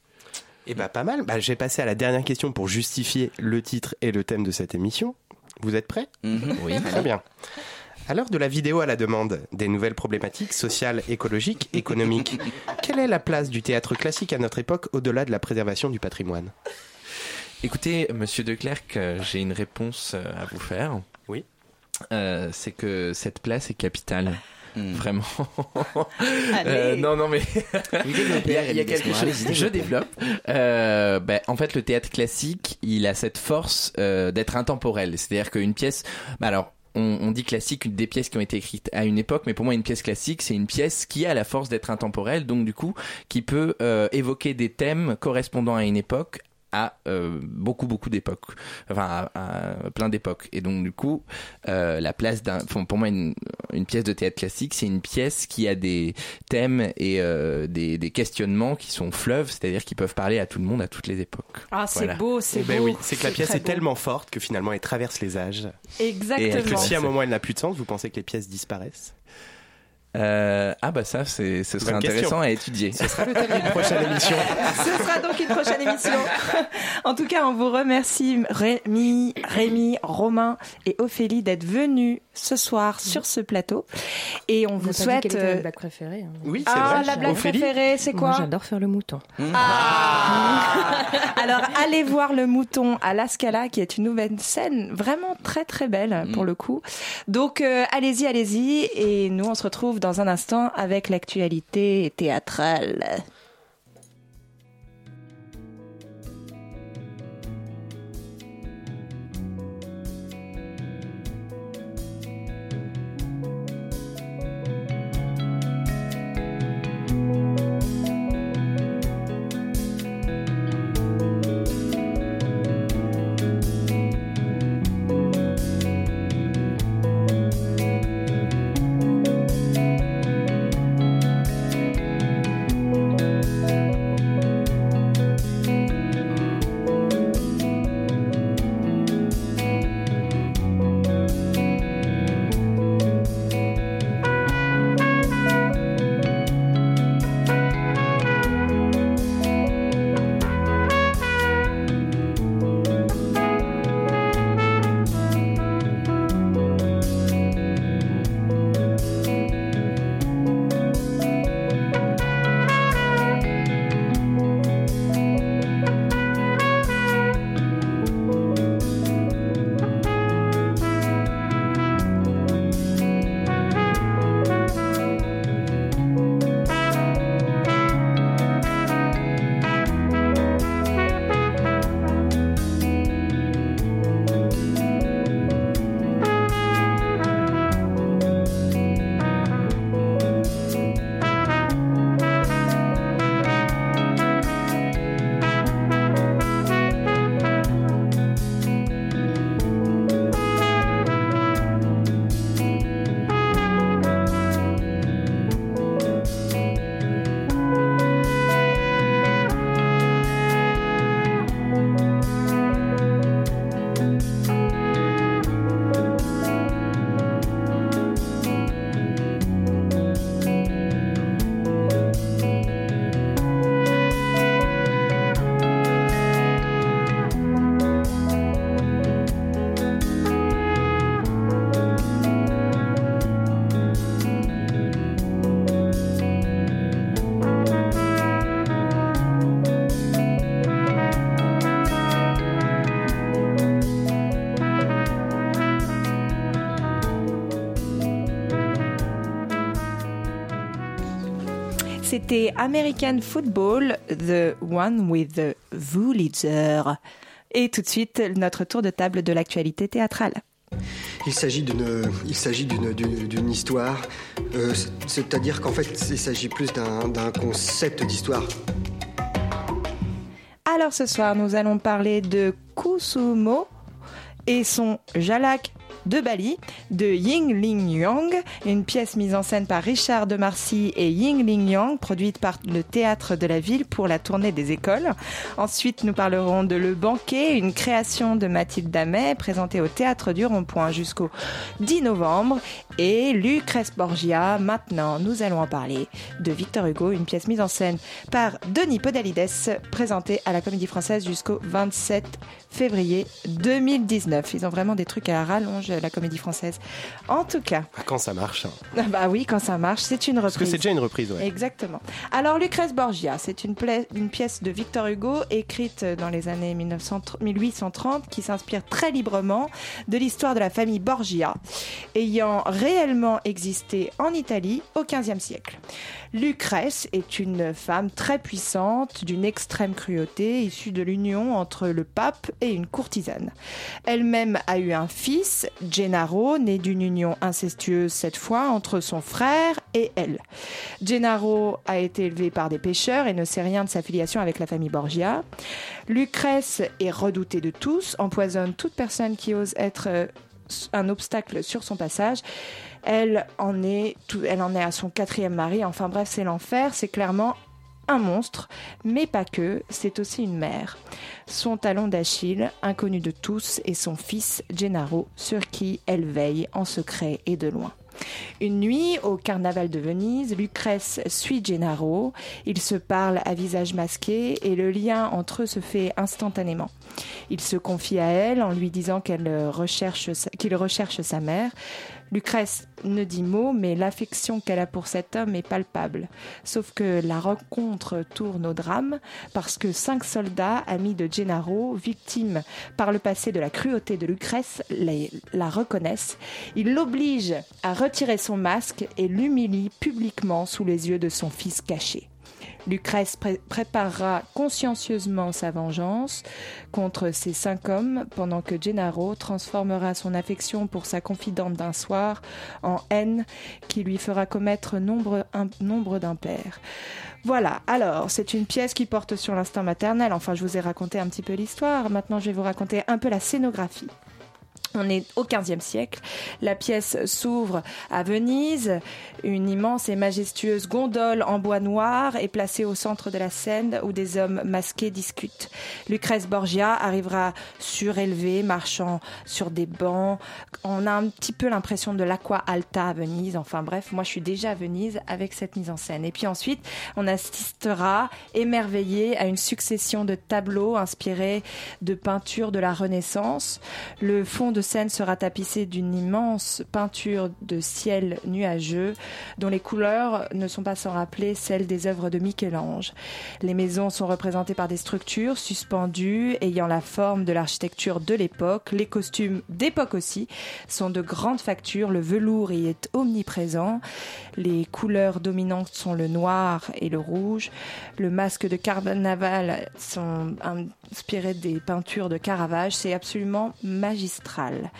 Et bah pas mal. Bah, je vais passer à la dernière question pour justifier le titre et le thème de cette émission. Vous êtes prêts? Mhm. Oui. Très bien. À l'heure de la vidéo à la demande, des nouvelles problématiques sociales, écologiques, économiques, quelle est la place du théâtre classique à notre époque au-delà de la préservation du patrimoine? Écoutez, monsieur De Clercq, euh, j'ai une réponse euh, à vous faire. Oui. Euh, c'est que cette place est capitale. Hmm. Vraiment. Euh, non, non, mais il y a, il y a quelque chose. Je développe. Euh, ben, en fait, le théâtre classique, il a cette force euh, d'être intemporel. C'est-à-dire qu'une pièce, bah alors. On, on dit classique une des pièces qui ont été écrites à une époque, mais pour moi une pièce classique c'est une pièce qui a la force d'être intemporelle, donc du coup qui peut euh, évoquer des thèmes correspondant à une époque à euh, beaucoup beaucoup d'époques enfin à, à plein d'époques et donc du coup euh, la place d'un pour moi une, une pièce de théâtre classique c'est une pièce qui a des thèmes et euh, des, des questionnements qui sont fleuves c'est-à-dire qui peuvent parler à tout le monde à toutes les époques Ah, c'est Voilà. beau, c'est Eh ben beau. oui, c'est que la pièce est beau. tellement forte que finalement elle traverse les âges. Exactement. Et que si à un moment elle n'a plus de sens, vous pensez que les pièces disparaissent Euh, ah bah ça c'est ce serait intéressant à étudier Ce sera le thème d'une prochaine émission. Ce sera donc une prochaine émission. En tout cas, on vous remercie Rémi, Rémi, Romain et Ophélie d'être venus ce soir sur ce plateau. Et on On vous pas dit souhaite. quelle était euh, blague préférée. hein. Oui, c'est Ah, vrai. la blague Ophélie préférée, c'est quoi J'adore faire le mouton. Ah Alors allez voir le mouton à la Scala qui est une nouvelle scène vraiment très très belle pour le coup. Donc euh, allez-y, allez-y et nous on se retrouve dans un instant avec l'actualité théâtrale. C'était American Football, The One with the Wurlitzer. Et tout de suite, notre tour de table de l'actualité théâtrale. Il s'agit d'une, il s'agit d'une, d'une, d'une histoire, euh, c'est- c'est-à-dire qu'en fait, il s'agit plus d'un, d'un concept d'histoire. Alors ce soir, nous allons parler de Kusumo et son Jalak de Bali de Ying Ling Yang, une pièce mise en scène par Richard de Marcy et Ying Ling Yang, produite par le théâtre de la ville pour la tournée des écoles. Ensuite, nous parlerons de Le Banquet, une création de Mathilde Damet, présentée au théâtre du Rond-Point jusqu'au 10 novembre. Et Lucrèce Borgia, maintenant, nous allons en parler de Victor Hugo, une pièce mise en scène par Denis Podalides, présentée à la Comédie Française jusqu'au 27 février 2019. Ils ont vraiment des trucs à rallonge la comédie française. En tout cas, Ah, Quand ça marche. hein. bah oui, quand ça marche, c'est une reprise. Parce que c'est déjà une reprise, ouais. Exactement. Alors, Lucrèce Borgia, c'est une, une pièce de Victor Hugo écrite dans les années 1900 1830 qui s'inspire très librement de l'histoire de la famille Borgia, ayant réellement existé en Italie au XVe siècle. Lucrèce est une femme très puissante, d'une extrême cruauté, issue de l'union entre le pape et une courtisane. Elle-même a eu un fils, Gennaro, né d'une union incestueuse cette fois entre son frère et elle. Gennaro a été élevé par des pêcheurs et ne sait rien de sa filiation avec la famille Borgia. Lucrèce est redoutée de tous, empoisonne toute personne qui ose être euh, un obstacle sur son passage. Elle en est, à son quatrième mari. Enfin bref, c'est l'enfer. C'est clairement un monstre, mais pas que. C'est aussi une mère. Son talon d'Achille, inconnu de tous, est son fils Gennaro, sur qui elle veille en secret et de loin. Une nuit, au carnaval de Venise, Lucrèce suit Gennaro. Ils se parlent à visage masqué et le lien entre eux se fait instantanément. Il se confie à elle en lui disant recherche qu'il recherche sa mère. Lucrèce ne dit mot, mais l'affection qu'elle a pour cet homme est palpable. Sauf que la rencontre tourne au drame parce que cinq soldats, amis de Gennaro, victimes par le passé de la cruauté de Lucrèce, la, reconnaissent. Ils l'obligent à retirer son masque et l'humilient publiquement sous les yeux de son fils caché. Lucrèce pré- préparera consciencieusement sa vengeance contre ces cinq hommes pendant que Gennaro transformera son affection pour sa confidente d'un soir en haine qui lui fera commettre nombre d'impairs. Voilà, alors c'est une pièce qui porte sur l'instinct maternel. Enfin, je vous ai raconté un petit peu l'histoire. Maintenant, je vais vous raconter un peu la scénographie. On est au XVe siècle. La pièce s'ouvre à Venise. Une immense et majestueuse gondole en bois noir est placée au centre de la scène où des hommes masqués discutent. Lucrèce Borgia arrivera surélevée, marchant sur des bancs. On a un petit peu l'impression de l'Aqua Alta à Venise. Enfin bref, moi je suis déjà à Venise avec cette mise en scène. Et puis ensuite, on assistera émerveillé à une succession de tableaux inspirés de peintures de la Renaissance. Le fond de scène sera tapissé d'une immense peinture de ciel nuageux dont les couleurs ne sont pas sans rappeler celles des œuvres de Michel-Ange. Les maisons sont représentées par des structures suspendues ayant la forme de l'architecture de l'époque. Les costumes d'époque aussi sont de grande facture. Le velours y est omniprésent. Les couleurs dominantes sont le noir et le rouge. Le masque de carnaval sont inspirés des peintures de Caravage. C'est absolument magistral.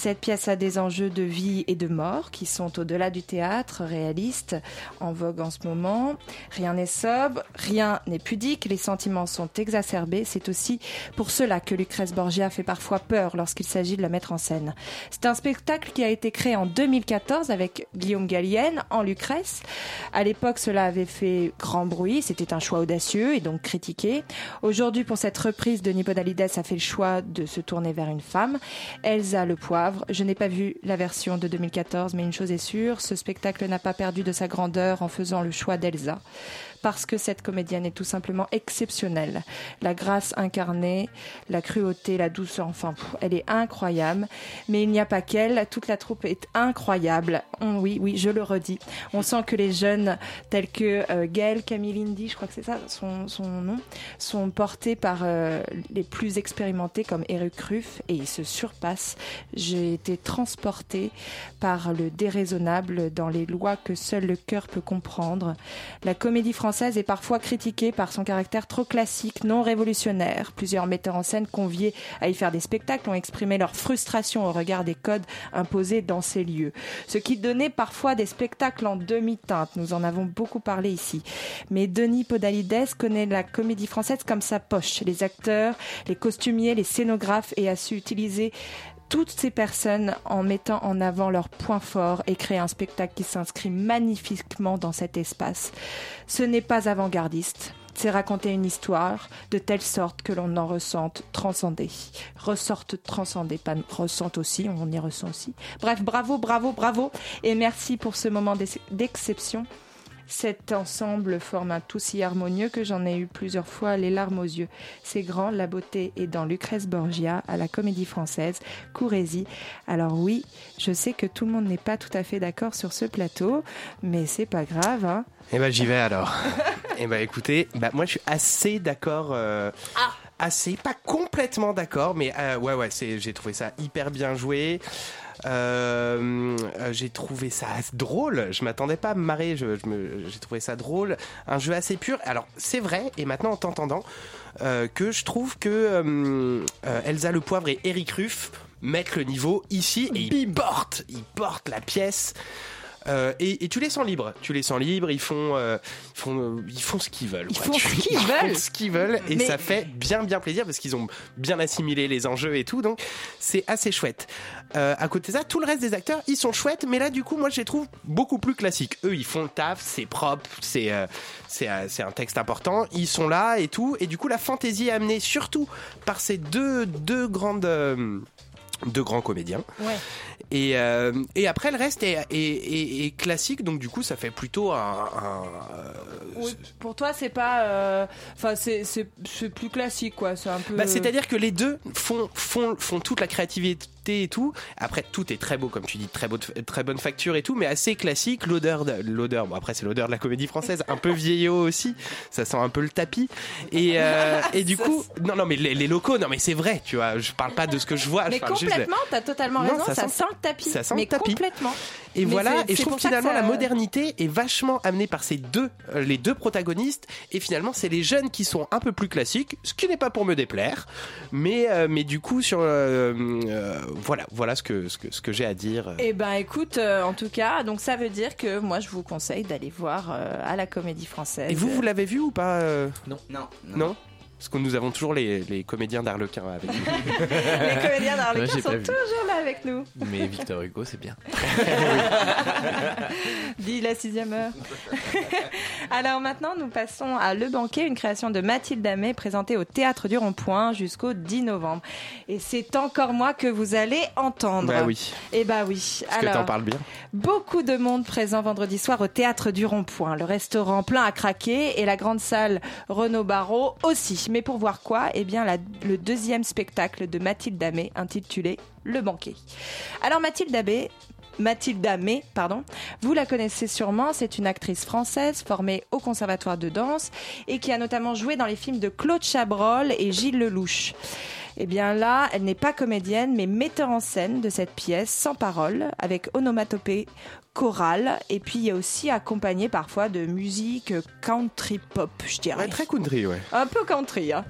Cette pièce a des enjeux de vie et de mort qui sont au-delà du théâtre réaliste en vogue en ce moment. Rien n'est sobre, rien n'est pudique, les sentiments sont exacerbés. C'est aussi pour cela que Lucrèce Borgia fait parfois peur lorsqu'il s'agit de la mettre en scène. C'est un spectacle qui a été créé en 2014 avec Guillaume Gallienne en Lucrèce. À l'époque, cela avait fait grand bruit. C'était un choix audacieux et donc critiqué. Aujourd'hui, pour cette reprise, Denis Podalides a fait le choix de se tourner vers une femme, Elsa Le Poivre. Je n'ai pas vu la version de 2014, mais une chose est sûre, ce spectacle n'a pas perdu de sa grandeur en faisant le choix d'Elsa. Parce que cette comédienne est tout simplement exceptionnelle. La grâce incarnée, la cruauté, la douceur, enfin, elle est incroyable. Mais il n'y a pas qu'elle, toute la troupe est incroyable. Oui, oui, je le redis. On sent que les jeunes, tels que euh, Gaël Camilindi, je crois que c'est ça son, son nom, sont portés par euh, les plus expérimentés comme Eric Ruff et ils se surpassent. J'ai été transportée par le déraisonnable dans les lois que seul le cœur peut comprendre. La comédie française est parfois critiquée par son caractère trop classique, non révolutionnaire. Plusieurs metteurs en scène conviés à y faire des spectacles ont exprimé leur frustration au regard des codes imposés dans ces lieux. Ce qui donnait parfois des spectacles en demi-teinte. Nous en avons beaucoup parlé ici. Mais Denis Podalides connaît la comédie française comme sa poche. Les acteurs, les costumiers, les scénographes et a su utiliser toutes ces personnes en mettant en avant leurs points forts et créer un spectacle qui s'inscrit magnifiquement dans cet espace. Ce n'est pas avant-gardiste. C'est raconter une histoire de telle sorte que l'on en ressente transcendé. Ressorte transcendé, pas ressente aussi, on y ressent aussi. Bref, bravo, bravo, bravo. Et merci pour ce moment d'ex- d'exception. Cet ensemble forme un tout si harmonieux que j'en ai eu plusieurs fois les larmes aux yeux. C'est grand, la beauté est dans Lucrèce Borgia, à la Comédie Française, Courrésie. Alors oui, je sais que tout le monde n'est pas tout à fait d'accord sur ce plateau, mais c'est pas grave, hein. Eh ben j'y vais alors. eh ben écoutez, bah, moi je suis assez d'accord. euh, Assez, pas complètement d'accord, mais euh, ouais ouais, c'est, j'ai trouvé ça hyper bien joué. Euh, euh, j'ai trouvé ça drôle. Je m'attendais pas à me marrer. Je, je j'ai trouvé ça drôle. Un jeu assez pur. Alors c'est vrai. Et maintenant en t'entendant, euh, que je trouve que Elsa le Poivre et Eric Ruff mettent le niveau ici et ils portent, ils portent la pièce. Euh, et, et tu les sens libres, tu les sens libres, ils font, euh, ils font, euh, ils font ce qu'ils veulent. Ils font ce qu'ils ils font veulent. ce qu'ils veulent, et Mais- ça fait bien bien plaisir parce qu'ils ont bien assimilé les enjeux et tout, donc c'est assez chouette. À côté de ça, tout le reste des acteurs, ils sont chouettes, mais là du coup, moi je les trouve beaucoup plus classiques. Eux, ils font le taf, c'est propre, c'est c'est c'est un texte important, ils sont là et tout, et du coup la fantaisie est amenée surtout par ces deux deux grandes deux grands comédiens. Ouais. Et, euh, et après, le reste est, est, est- est classique, donc du coup, ça fait plutôt un. un, euh, Oui, pour toi, c'est pas. euh, Enfin, c'est- c'est c'est plus classique, quoi. C'est un peu. bah, C'est-à-dire que les deux font, font, font toute la créativité et tout. Après, tout est très beau, comme tu dis, très, beau, très bonne facture et tout, mais assez classique. L'odeur, de- l'odeur. Bon, après, c'est l'odeur de la comédie française, un peu vieillot aussi. Ça sent un peu le tapis. Et, euh, et du coup, non, non, mais les, les locaux, non, mais c'est vrai, tu vois. Je parle pas de ce que je vois. Mais complètement, t'as totalement Non, raison, ça ça, sent- sent le tapis. ça sent mais le tapis. complètement. Et Mais voilà, et je trouve finalement ça- la modernité est vachement amenée par ces deux, euh, les deux protagonistes, et finalement c'est les jeunes qui sont un peu plus classiques, ce qui n'est pas pour me déplaire, mais euh, mais du coup sur euh, euh, voilà voilà ce que ce que ce que j'ai à dire. Eh ben écoute, euh, en tout cas, donc ça veut dire que moi je vous conseille d'aller voir euh, à la Comédie Française. Et vous vous l'avez vu ou pas euh? Non. Non. Non? Parce que nous avons toujours les, les comédiens d'Arlequin avec nous. Les comédiens d'Arlequin Ouais, sont toujours là avec nous. Mais Victor Hugo, c'est bien. Dit la sixième heure. Alors maintenant, nous passons à Le Banquet, une création de Mathilde Amet présentée au Théâtre du Rond-Point jusqu'au 10 novembre. Et c'est encore moi que vous allez entendre. Bah oui. Eh bah oui. Parce que Alors, t'en parles bien. Beaucoup de monde présent vendredi soir au théâtre du Rond-Point. Le restaurant plein à craquer et la grande salle Renaud Barrault aussi. Mais pour voir quoi Eh bien, le deuxième spectacle de Mathilde Amé intitulé Le banquet. Alors, Mathilde Amé. Mathilde Amé, pardon. Vous la connaissez sûrement, c'est une actrice française formée au conservatoire de danse et qui a notamment joué dans les films de Claude Chabrol et Gilles Lelouch. Eh bien là, elle n'est pas comédienne, mais metteur en scène de cette pièce sans parole, avec onomatopée chorale, et puis il y a aussi accompagné parfois de musique country pop, je dirais. Ouais, très country, ouais. Un peu country. hein.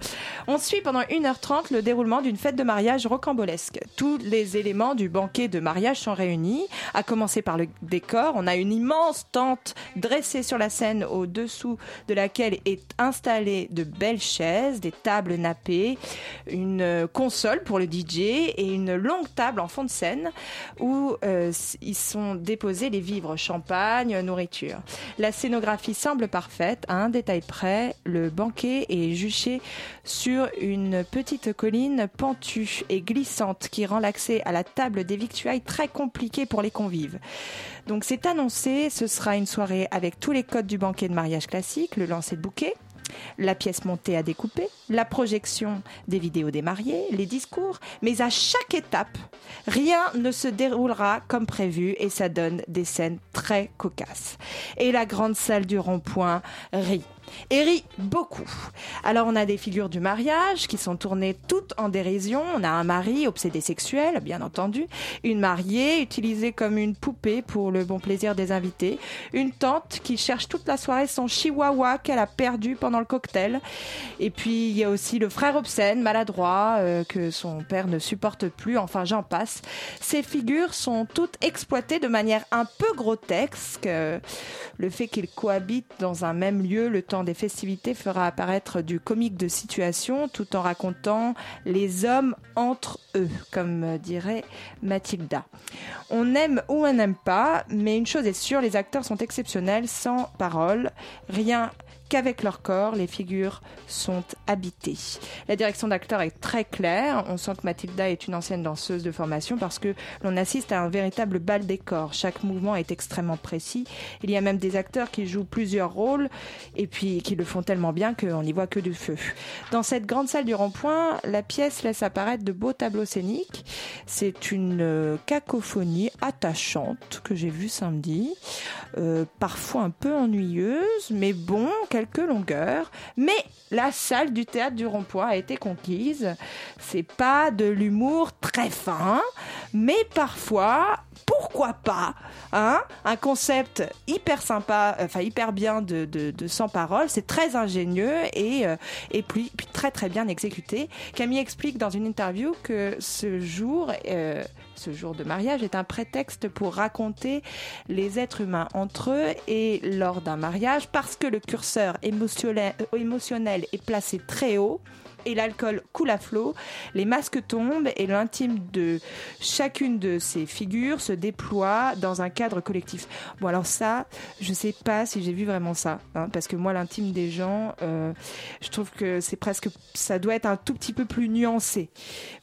On suit pendant 1h30 le déroulement d'une fête de mariage rocambolesque. Tous les éléments du banquet de mariage sont réunis, à commencer par le décor. On a une immense tente dressée sur la scène au-dessous de laquelle est installée de belles chaises, des tables nappées, une euh, console pour le DJ et une longue table en fond de scène où euh, ils sont déposés les vivres, champagne, nourriture. La scénographie semble parfaite, à un détail près, le banquet est juché sur une petite colline pentue et glissante qui rend l'accès à la table des victuailles très compliqué pour les convives. Donc c'est annoncé, ce sera une soirée avec tous les codes du banquet de mariage classique, le lancer de bouquet, la pièce montée à découper, la projection des vidéos des mariés, les discours, mais à chaque étape, rien ne se déroulera comme prévu et ça donne des scènes très cocasses. Et la grande salle du rond-point rit. Et rit beaucoup. Alors on a des figures du mariage qui sont tournées toutes en dérision. On a un mari obsédé sexuel, bien entendu, une mariée utilisée comme une poupée pour le bon plaisir des invités, une tante qui cherche toute la soirée son chihuahua qu'elle a perdu pendant le cocktail. Et puis il y a aussi le frère obscène, maladroit, euh, que son père ne supporte plus. Enfin j'en passe. Ces figures sont toutes exploitées de manière un peu grotesque. Euh, Le fait qu'ils cohabitent dans un même lieu le temps des festivités fera apparaître du comique de situation tout en racontant les hommes entre eux, comme dirait Mathilda. On aime ou on n'aime pas, mais une chose est sûre, les acteurs sont exceptionnels, sans parole, rien qu'avec leur corps, les figures sont habitées. La direction d'acteur est très claire. On sent que Mathilda est une ancienne danseuse de formation parce que l'on assiste à un véritable bal des corps. Chaque mouvement est extrêmement précis. Il y a même des acteurs qui jouent plusieurs rôles et puis qui le font tellement bien qu'on n'y voit que du feu. Dans cette grande salle du rond-point, la pièce laisse apparaître de beaux tableaux scéniques. C'est une euh, cacophonie attachante que j'ai vue samedi, euh, parfois un peu ennuyeuse, mais bon, quelques longueurs. Mais la salle du théâtre du rond-point a été conquise. C'est pas de l'humour très fin, mais parfois, pourquoi pas, hein Un concept hyper sympa, enfin hyper bien de, de, sans parole. C'est très ingénieux et, euh, et puis, puis très très bien exécuté. Camille explique dans une interview que ce jour, euh, ce jour de mariage est un prétexte pour raconter les êtres humains entre eux et lors d'un mariage parce que le curseur émotionnel, euh, est placé très haut et l'alcool coule à flot, les masques tombent et l'intime de chacune de ces figures se déploie dans un cadre collectif. Bon alors ça, je sais pas si j'ai vu vraiment ça, hein, parce que moi l'intime des gens, euh, je trouve que c'est presque, ça doit être un tout petit peu plus nuancé.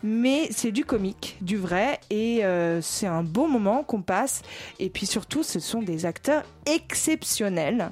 Mais c'est du comique, du vrai, et euh, c'est un beau moment qu'on passe. Et puis surtout, ce sont des acteurs exceptionnels.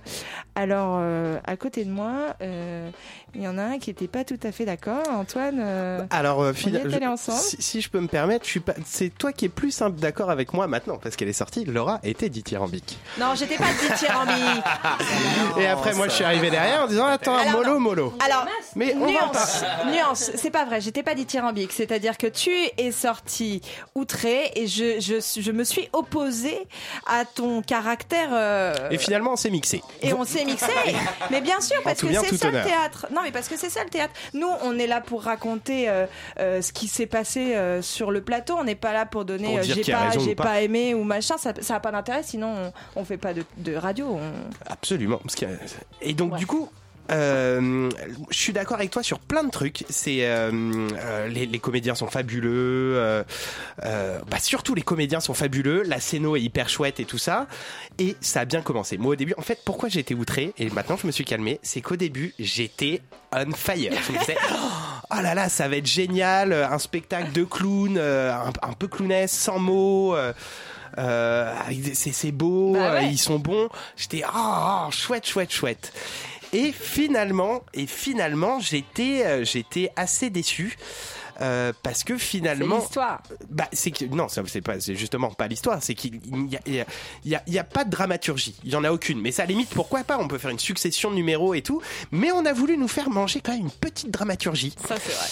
Alors euh, à côté de moi, euh, il y en a un qui était pas tout à fait d'accord. Antoine, euh, Alors, euh, on y fina- est allé je- ensemble. si, si je peux me permettre, je suis pas. C'est toi qui es plus simple d'accord avec moi maintenant parce qu'elle est sortie. Laura était dithyrambique. Non, j'étais pas dithyrambique. Et après, moi, je suis arrivé derrière en disant attends, Alors, mollo, mollo. Alors, Mais on va nuance, nuance, c'est pas vrai, j'étais pas dithyrambique, c'est-à-dire que tu es sorti outré et je, je, je me suis opposée à ton caractère. Euh, Et finalement, on s'est mixé. et on s'est mixé. Mais bien sûr, parce que c'est ça le théâtre. Non, mais parce que c'est ça le théâtre. Nous, on est là pour raconter euh, euh, ce qui s'est passé sur le plateau. On n'est pas là pour donner j'ai a pas, j'ai pas. pas aimé ou machin. Ça, ça a pas d'intérêt. Sinon, on, on fait pas de, de radio. on- Absolument. Parce que- Et donc, Ouais. du coup. Euh, je suis d'accord avec toi sur plein de trucs. C'est euh, euh, les, les comédiens sont fabuleux. euh, euh, bah surtout les comédiens sont fabuleux. La scéno est hyper chouette et tout ça. Et ça a bien commencé. Moi au début, en fait, pourquoi j'ai été outré et maintenant je me suis calmé, c'est qu'au début j'étais on fire. Je me disais, oh là là, ça va être génial, un spectacle de clown, un, un peu clownesque, sans mots. c'est beau, Bah ouais. ils sont bons. J'étais ah chouette chouette chouette. Et finalement, et finalement, j'étais euh, j'étais assez déçu. euh, parce que C'est finalement, l'histoire. bah, c'est que non, c'est pas, c'est justement pas l'histoire. C'est qu'il y a, il y, a, il y a- y a pas de dramaturgie. Il y en a aucune. Mais ça, à la limite, pourquoi pas? On peut faire une succession de numéros et tout. Mais on a voulu nous faire manger quand même une petite dramaturgie Ça, c'est vrai.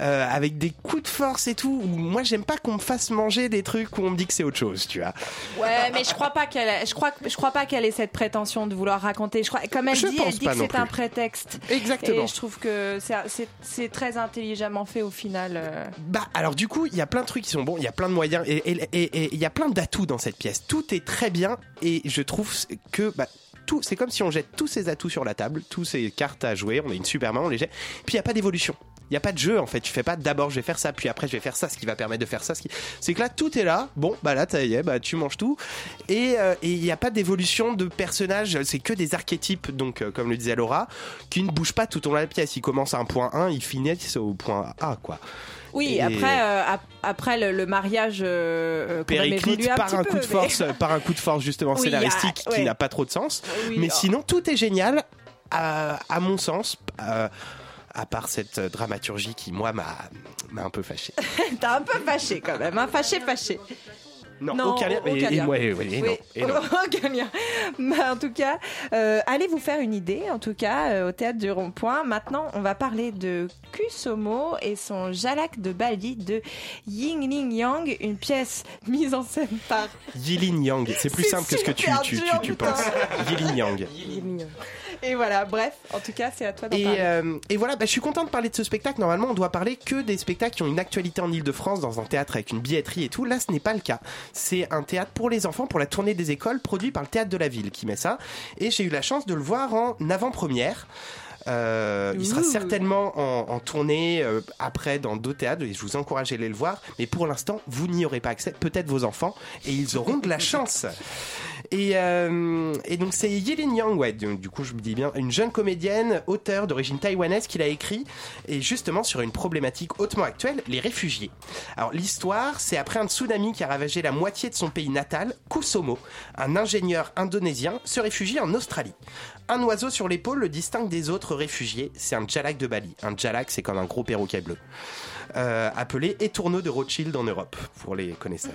Euh, avec des coups de force et tout. où Moi, j'aime pas qu'on me fasse manger des trucs où on me dit que c'est autre chose, tu vois. Ouais, mais je crois pas qu'elle, a- je crois, je crois pas qu'elle ait cette prétention de vouloir raconter. Je crois, comme elle Je dit, elle dit que c'est un prétexte. Exactement. Et je trouve que c'est, très intelligemment fait au final. euh. Bah alors du coup il y a plein de trucs qui sont bons, il y a plein de moyens et il y a plein d'atouts dans cette pièce. Tout est très bien et je trouve que bah, c'est comme si on jette tous ces atouts sur la table, tous ces cartes à jouer, on a une super main, on les jette. Puis il y a pas d'évolution. Il n'y a pas de jeu en fait, tu fais pas d'abord je vais faire ça, puis après je vais faire ça, ce qui va permettre de faire ça. Ce qui... C'est que là tout est là, bon bah là ça y est, bah, tu manges tout. Et euh, il n'y a pas d'évolution de personnage, c'est que des archétypes, donc euh, comme le disait Laura, qui ne bougent pas tout au long de la pièce. Ils commencent à un point 1, ils finissent au point A quoi. Oui, Et- après, euh, ap- après le, le mariage, euh, euh, périclite un par un peu, coup de mais- force, par un coup de force justement Oui, a- scénaristique qui ouais. n'a pas trop de sens. Oui, Mais oh. sinon, tout est génial, à, à mon sens. euh, à part cette dramaturgie qui, moi, m'a m'a un peu fâché. T'as un peu fâché quand même, hein, fâché, fâché. Non, Non, aucun lien. aucun Et- et ouais, ouais, et non, et non. aucun lien. Mais en tout cas, euh, allez vous faire une idée, en tout cas, euh, au théâtre du Rond-Point. Maintenant, on va parler de Kusomo et son Jalak de Bali de Ying Ling Yang, une pièce mise en scène par Yilin Yang, c'est plus simple que ce que tu, tu, tu, tu penses. Yilin Yang. Et voilà, bref, en tout cas, c'est à toi d'en parler. euh, et voilà, bah, je suis content de parler de ce spectacle. Normalement, on doit parler que des spectacles qui ont une actualité en Ile-de-France dans un théâtre avec une billetterie et tout. Là, ce n'est pas le cas. C'est un théâtre pour les enfants, pour la tournée des écoles, produit par le théâtre de la ville qui met ça. Et j'ai eu la chance de le voir en avant-première. Euh, il sera certainement en, en tournée euh, après dans d'autres théâtres et je vous encourage à aller le voir. Mais pour l'instant, vous n'y aurez pas accès. Peut-être vos enfants et ils auront de la chance. Et, euh, et donc c'est Yilin Yang, ouais, du, coup je me dis bien, une jeune comédienne, auteure d'origine taïwanaise qui l'a écrit, et justement sur une problématique hautement actuelle, les réfugiés. Alors l'histoire, c'est après un tsunami qui a ravagé la moitié de son pays natal, Kusomo, un ingénieur indonésien, se réfugie en Australie. Un oiseau sur l'épaule le distingue des autres réfugiés, c'est un jalak de Bali. Un jalak, c'est comme un gros perroquet bleu. Euh, appelé étourneau de Rothschild en Europe, pour les connaisseurs.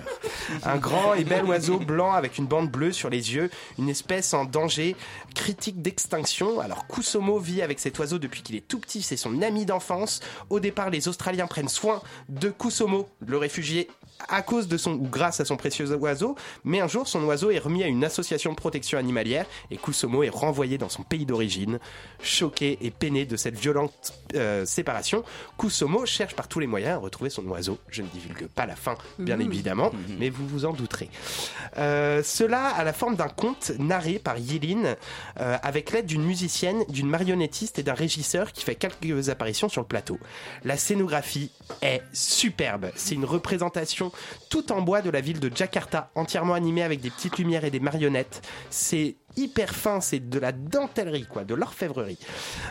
Un grand et bel oiseau blanc avec une bande bleue sur les yeux, une espèce en danger critique d'extinction. Alors Kusomo vit avec cet oiseau depuis qu'il est tout petit, c'est son ami d'enfance. Au départ, les Australiens prennent soin de Kusomo, le réfugié, à cause de son ou grâce à son précieux oiseau, mais un jour son oiseau est remis à une association de protection animalière et Kusomo est renvoyé dans son pays d'origine. Choqué et peiné de cette violente euh, séparation, Kusomo cherche par tous les moyens à retrouver son oiseau. Je ne divulgue pas la fin, bien Mhm. évidemment, mais vous vous en douterez. Euh, cela a la forme d'un conte narré par Yilin euh, avec l'aide d'une musicienne, d'une marionnettiste et d'un régisseur qui fait quelques apparitions sur le plateau. La scénographie est superbe. C'est une représentation tout en bois de la ville de Jakarta, entièrement animée avec des petites lumières et des marionnettes. C'est hyper fin, c'est de la dentellerie, quoi, de l'orfèvrerie.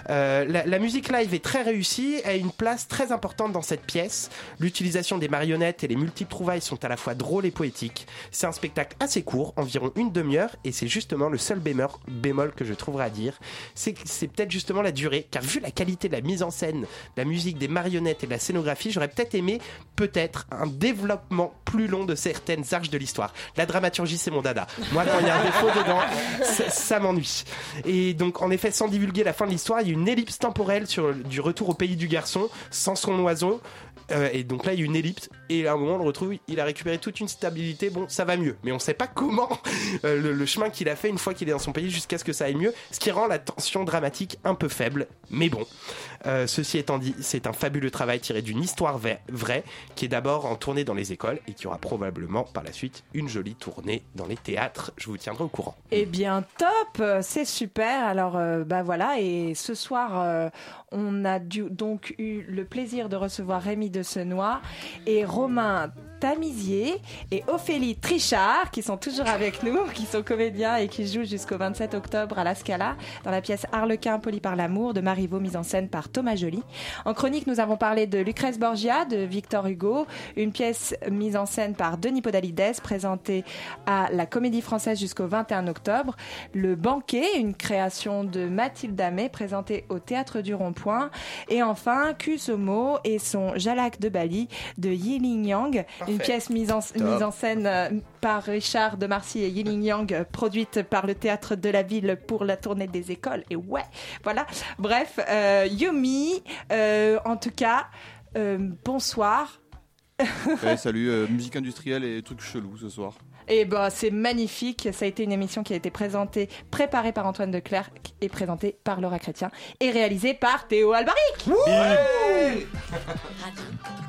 Euh, la, la musique live est très réussie, a une place très importante dans cette pièce. L'utilisation des marionnettes et les multiples trouvailles sont à la fois drôles et poétiques. C'est un spectacle assez court, environ une demi-heure, et c'est justement le seul bémol, que je trouverai à dire. C'est peut-être justement la durée, car vu la qualité de la mise en scène, la musique, des marionnettes et de la scénographie, j'aurais peut-être aimé peut-être un développement plus long de certaines arches de l'histoire. La dramaturgie, c'est mon dada. Moi, quand il y a un défaut dedans, ça, m'ennuie. Et donc, en effet, sans divulguer la fin de l'histoire, il y a une ellipse temporelle du retour au pays du garçon, sans son oiseau. Euh, et donc là, il y a une ellipse. Et à un moment, on le retrouve, il a récupéré toute une stabilité. Bon, ça va mieux. Mais on sait pas comment euh, le, chemin qu'il a fait une fois qu'il est dans son pays jusqu'à ce que ça aille mieux. Ce qui rend la tension dramatique un peu faible. Mais bon. Euh, ceci étant dit, c'est un fabuleux travail tiré d'une histoire vraie qui est d'abord en tournée dans les écoles et qui aura probablement par la suite une jolie tournée dans les théâtres. Je vous tiendrai au courant. Eh bien, top, c'est super. Alors, euh, bah voilà, et ce soir, euh, on a donc eu le plaisir de recevoir Rémi de Senois et Romain Tamizier et Ophélie Trichard, qui sont toujours avec nous, qui sont comédiens et qui jouent jusqu'au 27 octobre à la Scala dans la pièce Harlequin poli par l'amour de Marivaux, mise en scène par Thomas Joly. En chronique, nous avons parlé de Lucrèce Borgia, de Victor Hugo, une pièce mise en scène par Denis Podalides, présentée à la Comédie Française jusqu'au 21 octobre. Le Banquet, une création de Mathilde Amé, présentée au Théâtre du Rond-Point. Et enfin, Kusomo et son Jalak de Bali de Yiling Yang, une pièce mise en, mise en scène euh, par Richard de Marcy et Yiling Yang, euh, produite par le Théâtre de la Ville pour la tournée des écoles. Et ouais, voilà. Bref, euh, Yumi, euh, en tout cas, euh, bonsoir. Ouais, salut, euh, musique industrielle et trucs chelous ce soir. Et ben c'est magnifique. Ça a été une émission qui a été présentée, préparée par Antoine de Clercq et présentée par Laura Chrétien et réalisée par Théo Albaric. Ouais Radio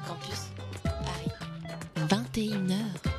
Campus une heure.